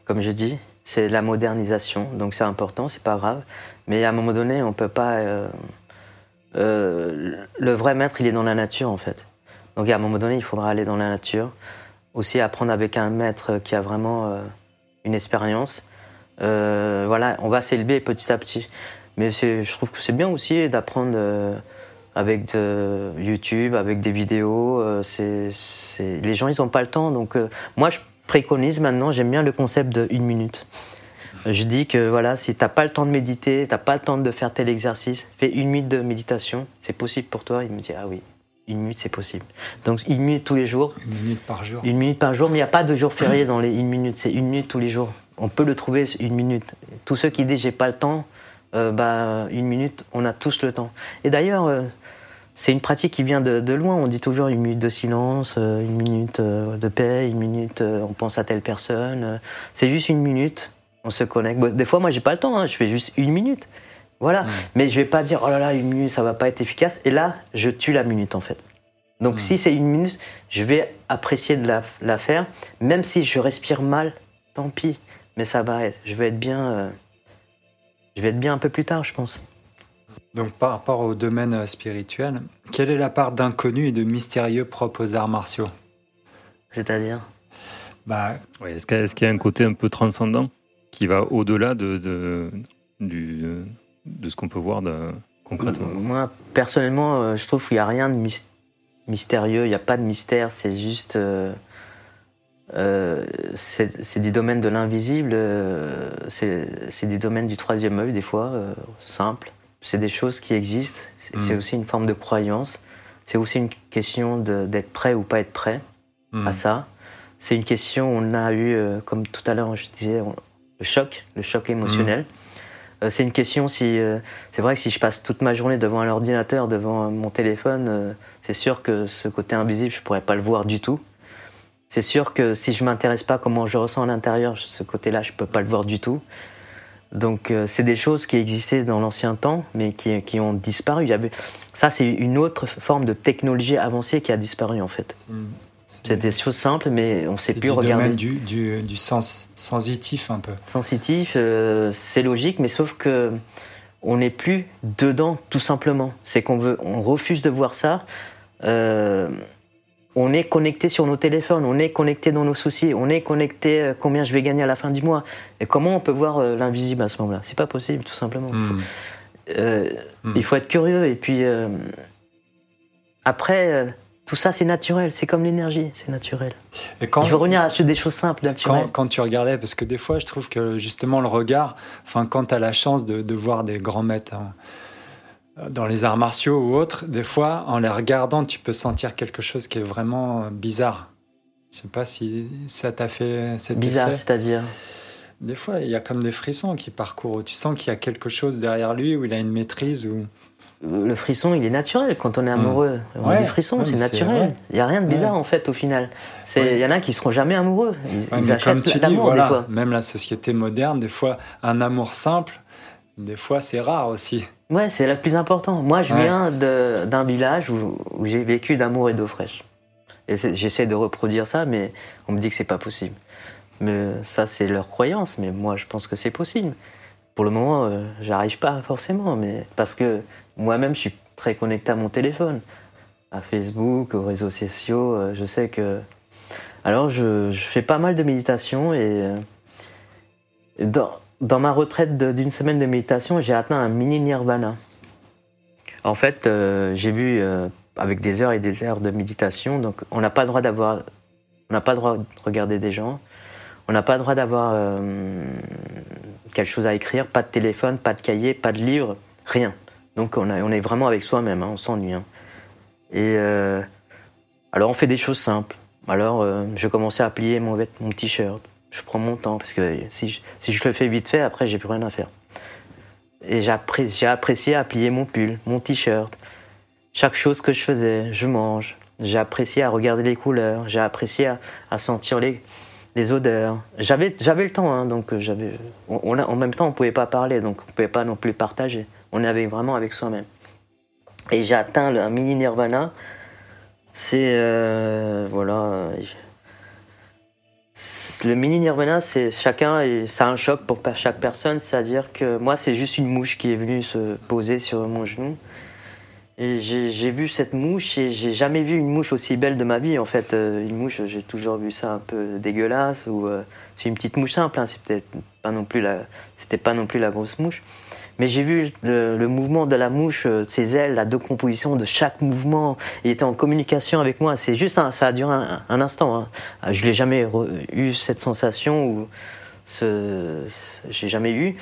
D: comme je dis. C'est la modernisation, donc c'est important, c'est pas grave. Mais à un moment donné, on peut pas. Euh, euh, le vrai maître, il est dans la nature, en fait. Donc à un moment donné, il faudra aller dans la nature. Aussi apprendre avec un maître qui a vraiment une expérience euh, voilà, on va s'élever petit à petit. Mais je trouve que c'est bien aussi d'apprendre euh, avec YouTube, avec des vidéos. Euh, les gens, ils n'ont pas le temps. Donc, moi, je préconise maintenant, j'aime bien le concept de une minute. Je dis que voilà, si t'as pas le temps de méditer, t'as pas le temps de faire tel exercice, fais une minute de méditation. C'est possible pour toi Il me dit ah oui, une minute c'est possible. Donc une minute tous les jours.
C: Une minute par jour.
D: Une minute par jour, mais il n'y a pas de jour férié dans les une minute. C'est une minute tous les jours on peut le trouver une minute. Tous ceux qui disent j'ai pas le temps, euh, bah, une minute, on a tous le temps. Et d'ailleurs, euh, c'est une pratique qui vient de, loin. On dit toujours une minute de silence, euh, une minute de paix, une minute, on pense à telle personne. c'est juste une minute, on se connecte. des fois, moi, j'ai pas le temps, hein, je fais juste une minute. Voilà. Mmh. Mais je vais pas dire, oh là là, une minute, ça va pas être efficace. Et là, je tue la minute, en fait. Donc, mmh. si c'est une minute, je vais apprécier de la faire, même si je respire mal, tant pis mais ça va être. Je vais être bien. Euh, je vais être bien un peu plus tard, je pense.
C: Donc, par rapport au domaine euh, spirituel, quelle est la part d'inconnu et de mystérieux propre aux arts martiaux?
D: C'est-à-dire?
B: Bah, Est-ce qu'il y a un côté un peu transcendant? Qui va au-delà de, de, de ce qu'on peut voir concrètement
D: Moi, personnellement, euh, je trouve qu'il n'y a rien de mystérieux, il n'y a pas de mystère, c'est juste. Euh, c'est des domaines de l'invisible, euh, c'est des domaines du troisième œil, des fois, euh, simple. C'est des choses qui existent, c'est mm. aussi une forme de croyance, c'est aussi une question d'être prêt ou pas être prêt à mm. ça. C'est une question, on a eu, comme tout à l'heure je disais, le choc, le choc émotionnel. Euh, c'est une question si. euh, c'est vrai que si je passe toute ma journée devant un ordinateur, devant mon téléphone, euh, c'est sûr que ce côté invisible, je pourrais pas le voir du tout. C'est sûr que si je m'intéresse pas à comment je ressens à l'intérieur, ce côté-là, je peux pas le voir du tout. Donc, c'est des choses qui existaient dans l'ancien temps, mais qui, qui ont disparu. Il y avait... Ça, c'est une autre forme de technologie avancée qui a disparu, en fait. C'est des choses simples, mais on ne sait plus
C: du
D: regarder.
C: domaine du, du, du sens sensitif un peu.
D: sensitif, euh, c'est logique, mais sauf que on n'est plus dedans, tout simplement. C'est qu'on veut, on refuse de voir ça. Euh, on est connecté sur nos téléphones, on est connecté dans nos soucis, on est connecté euh, combien je vais gagner à la fin du mois. Et comment on peut voir euh, l'invisible à ce moment-là? C'est pas possible, tout simplement.
C: Hmm.
D: Euh,
C: Hmm.
D: Il faut être curieux et puis après. Tout ça, c'est naturel. C'est comme l'énergie, c'est naturel.
C: Et quand,
D: Il faut revenir à des choses simples, naturelles.
C: quand, quand tu regardais, parce que des fois, je trouve que justement le regard, enfin, quand tu as la chance de, de voir des grands maîtres hein, dans les arts martiaux ou autres, des fois, en les regardant, tu peux sentir quelque chose qui est vraiment euh, bizarre. Je sais pas si ça t'a fait cet
D: Bizarre, c'est-à-dire.
C: Des fois, il y a comme des frissons qui parcourent. Tu sens qu'il y a quelque chose derrière lui où il a une maîtrise. Ou...
D: Le frisson, il est naturel quand on est
C: Mm.
D: amoureux. On a des frissons,
C: ouais,
D: c'est naturel. Il n'y a rien de bizarre
C: Ouais.
D: en fait au final. Il y en a qui seront jamais amoureux. Ils, ils achètent l'amour
C: voilà,
D: des fois.
C: même la société moderne, des fois, un amour simple, des fois, c'est rare aussi.
D: Ouais, c'est le plus important. Moi, je viens d'un village où, où j'ai vécu d'amour et d'eau fraîche. Et j'essaie de reproduire ça, mais on me dit que c'est pas possible. Mais ça, c'est leur croyance. Mais moi, je pense que c'est possible. Pour le moment, euh, j'arrive pas forcément, mais parce que moi-même, je suis très connecté à mon téléphone, à Facebook, aux réseaux sociaux. euh, je sais que. Alors, je, fais pas mal de méditation et euh, dans, dans ma retraite d'une semaine de méditation, j'ai atteint un mini nirvana. En fait, euh, j'ai vu avec des heures et des heures de méditation, donc on n'a pas le droit d'avoir, on n'a pas le droit de regarder des gens, on n'a pas le droit d'avoir quelque chose à écrire, pas de téléphone, pas de cahier, pas de livre, rien. Donc on, est vraiment avec soi-même, hein, on s'ennuie. hein. Et euh, alors on fait des choses simples. Alors euh, je commençais à plier mon, t-shirt. Je prends mon temps parce que si je, le fais vite fait, après j'ai plus rien à faire. Et j'ai appré- j'ai apprécié à plier mon pull, mon t-shirt. Chaque chose que je faisais, je mange. J'ai apprécié à regarder les couleurs. J'ai apprécié à, sentir les, odeurs. J'avais le temps, hein, donc euh, j'avais. en même temps, on pouvait pas parler, donc on pouvait pas non plus partager. On est vraiment avec soi-même. Et j'ai atteint un mini nirvana. C'est euh, voilà. Le mini nirvana, c'est chacun et ça a un choc pour chaque personne. C'est-à-dire que moi, c'est juste une mouche qui est venue se poser sur mon genou. Et j'ai vu cette mouche et j'ai jamais vu une mouche aussi belle de ma vie. En fait, Euh, une mouche, j'ai toujours vu ça un peu dégueulasse ou euh, c'est une petite mouche simple. Hein, c'était pas non plus la grosse mouche. Mais j'ai vu le, le mouvement de la mouche, euh, ses ailes, la décomposition de chaque mouvement. Il était en communication avec moi. C'est juste, un- ça a duré un, un instant. Hein. Ah, Je l'ai jamais eu cette sensation ou ce, j'ai jamais eu.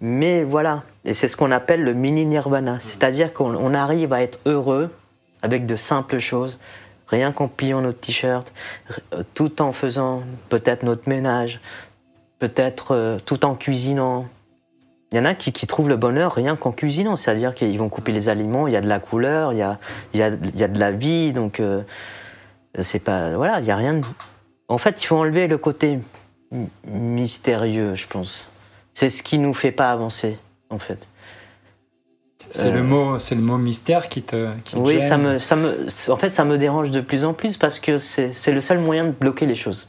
D: Mais voilà, et c'est ce qu'on appelle le mini nirvana, c'est-à-dire qu'on on arrive à être heureux avec de simples choses, rien qu'en pliant notre t-shirt, r- tout en faisant peut-être notre ménage, peut-être euh, tout en cuisinant. Il y en a qui, qui trouvent le bonheur rien qu'en cuisinant, c'est-à-dire qu'ils vont couper les aliments, il y a de la couleur, il y a, il y a, il y a de la vie, donc euh, c'est pas. Voilà, il y a rien de. En fait, il faut enlever le côté mystérieux, je pense. C'est ce qui nous fait pas avancer, en fait.
C: C'est
D: Euh.
C: le mot, c'est le mot mystère qui te. Qui
D: Oui,
C: gêne.
D: ça me, ça me, en fait, ça me dérange de plus en plus parce que c'est c'est le seul moyen de bloquer les choses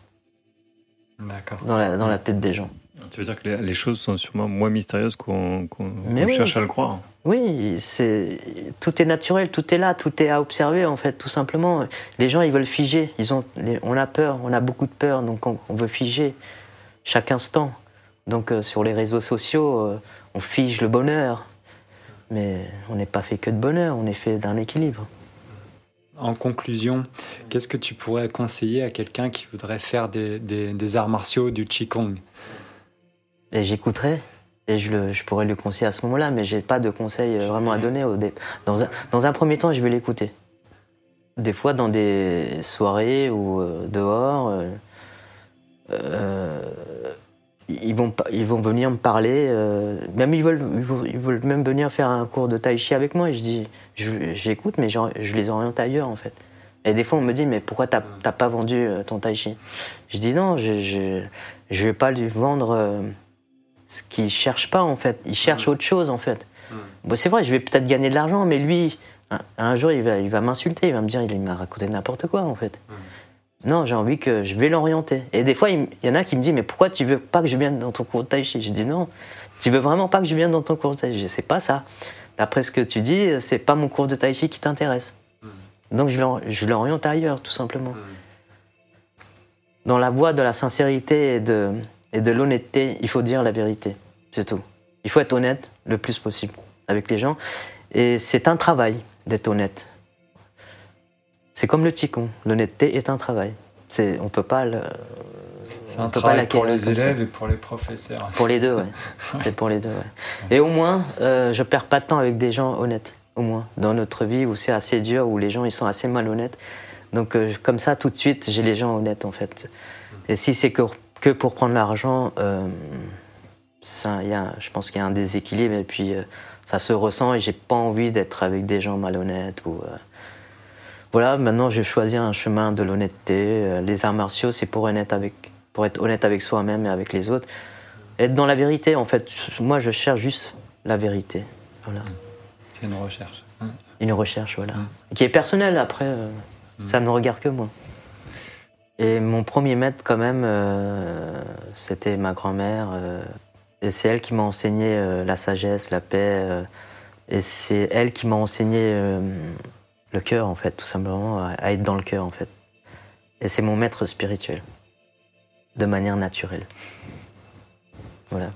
C: D'accord.
D: dans la, dans la tête des gens.
B: Tu veux dire que les, les choses sont sûrement moins mystérieuses qu'on
D: oui.
B: cherche à le croire
D: Oui, c'est tout est naturel, tout est là, tout est à observer en fait, tout simplement. Les gens, ils veulent figer. Ils ont, on a peur, on a beaucoup de peur, donc on, on veut figer chaque instant. Donc euh, sur les réseaux sociaux, euh, on fige le bonheur, mais on n'est pas fait que de bonheur, on est fait d'un équilibre.
C: En conclusion, qu'est-ce que tu pourrais conseiller à quelqu'un qui voudrait faire des, des- des arts martiaux, du Qigong?
D: Et j'écouterai. Et je, le- je pourrais lui conseiller à ce moment-là, mais j'ai pas de conseils euh, vraiment à donner. Au dé- dans, un, dans un premier temps, je vais l'écouter. Des fois, dans des soirées ou euh, dehors, euh, euh, ils vont, ils vont venir me parler. même ils veulent, ils veulent même venir faire un cours de tai chi avec moi. Et je dis, j'écoute, mais je, je les oriente ailleurs en fait. Et des fois, on me dit, mais pourquoi t'as pas vendu ton tai chi? Je dis non, je, je, je vais pas lui vendre ce qu'il cherche pas en fait. Il cherche autre chose en fait. Bon, c'est vrai, je vais peut-être gagner de l'argent, mais lui, un, un jour, il va, il va m'insulter, il va me dire, il m'a raconté n'importe quoi en fait. Non, j'ai envie que je vais l'orienter. Et des fois, il, il y en a qui me disent, mais pourquoi tu veux pas que je vienne dans ton cours de tai chi? Je dis non, tu veux vraiment pas que je vienne dans ton cours de tai chi? C'est pas ça. D'après ce que tu dis, c'est pas mon cours de tai chi qui t'intéresse. Donc je l'oriente ailleurs, tout simplement. Dans la voie de la sincérité et de, et de l'honnêteté, il faut dire la vérité. C'est tout. Il faut être honnête le plus possible avec les gens. Et c'est un travail d'être honnête. C'est comme le Qigong. L'honnêteté est un travail. C'est, on peut pas le.
C: C'est un travail pour les
D: ça.
C: élèves et pour les professeurs.
D: Pour les deux, ouais. C'est pour les deux, ouais. Et au moins, euh, je perds pas de temps avec des gens honnêtes. Au moins, dans notre vie où c'est assez dur, où les gens ils sont assez malhonnêtes. Donc euh, comme ça, tout de suite, j'ai les gens honnêtes en fait. Et si c'est que, que pour prendre l'argent, euh, ça, il y a, je pense qu'il y a un déséquilibre et puis euh, ça se ressent et j'ai pas envie d'être avec des gens malhonnêtes ou. euh, voilà, maintenant j'ai choisi un chemin de l'honnêteté. Euh, Les arts martiaux, c'est pour, pour être honnête avec soi-même et avec les autres. Être dans la vérité, en fait. Moi, je cherche juste la vérité. Voilà.
C: C'est une recherche.
D: Une recherche, voilà. Qui est personnelle, après, euh, ça ne me regarde que moi. Et mon premier maître, quand même, euh, c'était ma grand-mère. euh, et c'est elle qui m'a enseigné euh, la sagesse, la paix. et c'est elle qui m'a enseigné le cœur, en fait, tout simplement, à être dans le cœur, en fait. Et c'est mon maître spirituel, de manière naturelle. Voilà.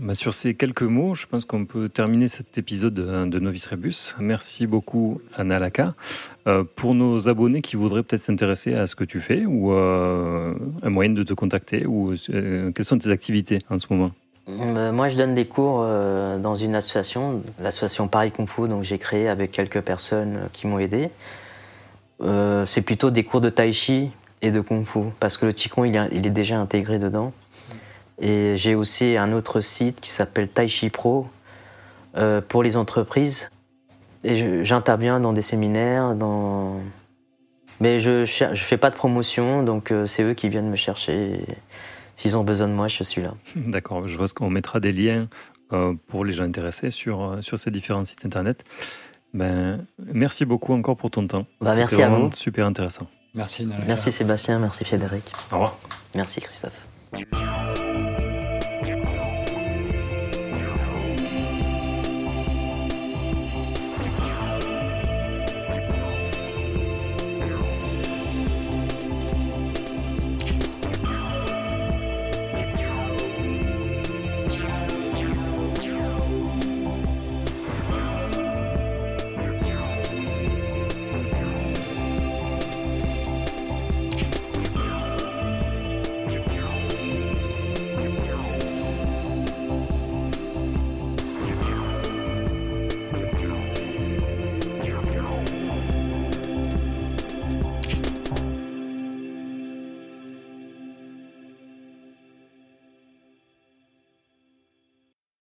B: Bah, sur ces quelques mots, je pense qu'on peut terminer cet épisode de, de Novice Rebus. Merci beaucoup, Anna Laka. Euh, pour nos abonnés qui voudraient peut-être s'intéresser à ce que tu fais, ou euh, un moyen de te contacter, ou euh, quelles sont tes activités en ce moment?
D: Euh, Moi, je donne des cours euh, dans une association, l'association Paris Kung Fu, donc j'ai créé avec quelques personnes euh, qui m'ont aidé. Euh, c'est plutôt des cours de tai chi et de kung fu, parce que le qigong, il est déjà intégré dedans. Et j'ai aussi un autre site qui s'appelle Tai Chi Pro euh, pour les entreprises. Et j'interviens dans des séminaires, dans... mais je ne fais pas de promotion, donc euh, c'est eux qui viennent me chercher. S'ils ont besoin de moi, je suis là.
B: D'accord, je pense qu'on mettra des liens euh, pour les gens intéressés sur, euh, sur ces différents sites internet. Ben, merci beaucoup encore pour ton temps.
D: Bah, merci à vous.
B: super intéressant.
C: Merci Nalaka.
D: Merci Sébastien, merci Frédéric,
B: Au revoir.
D: merci Christophe.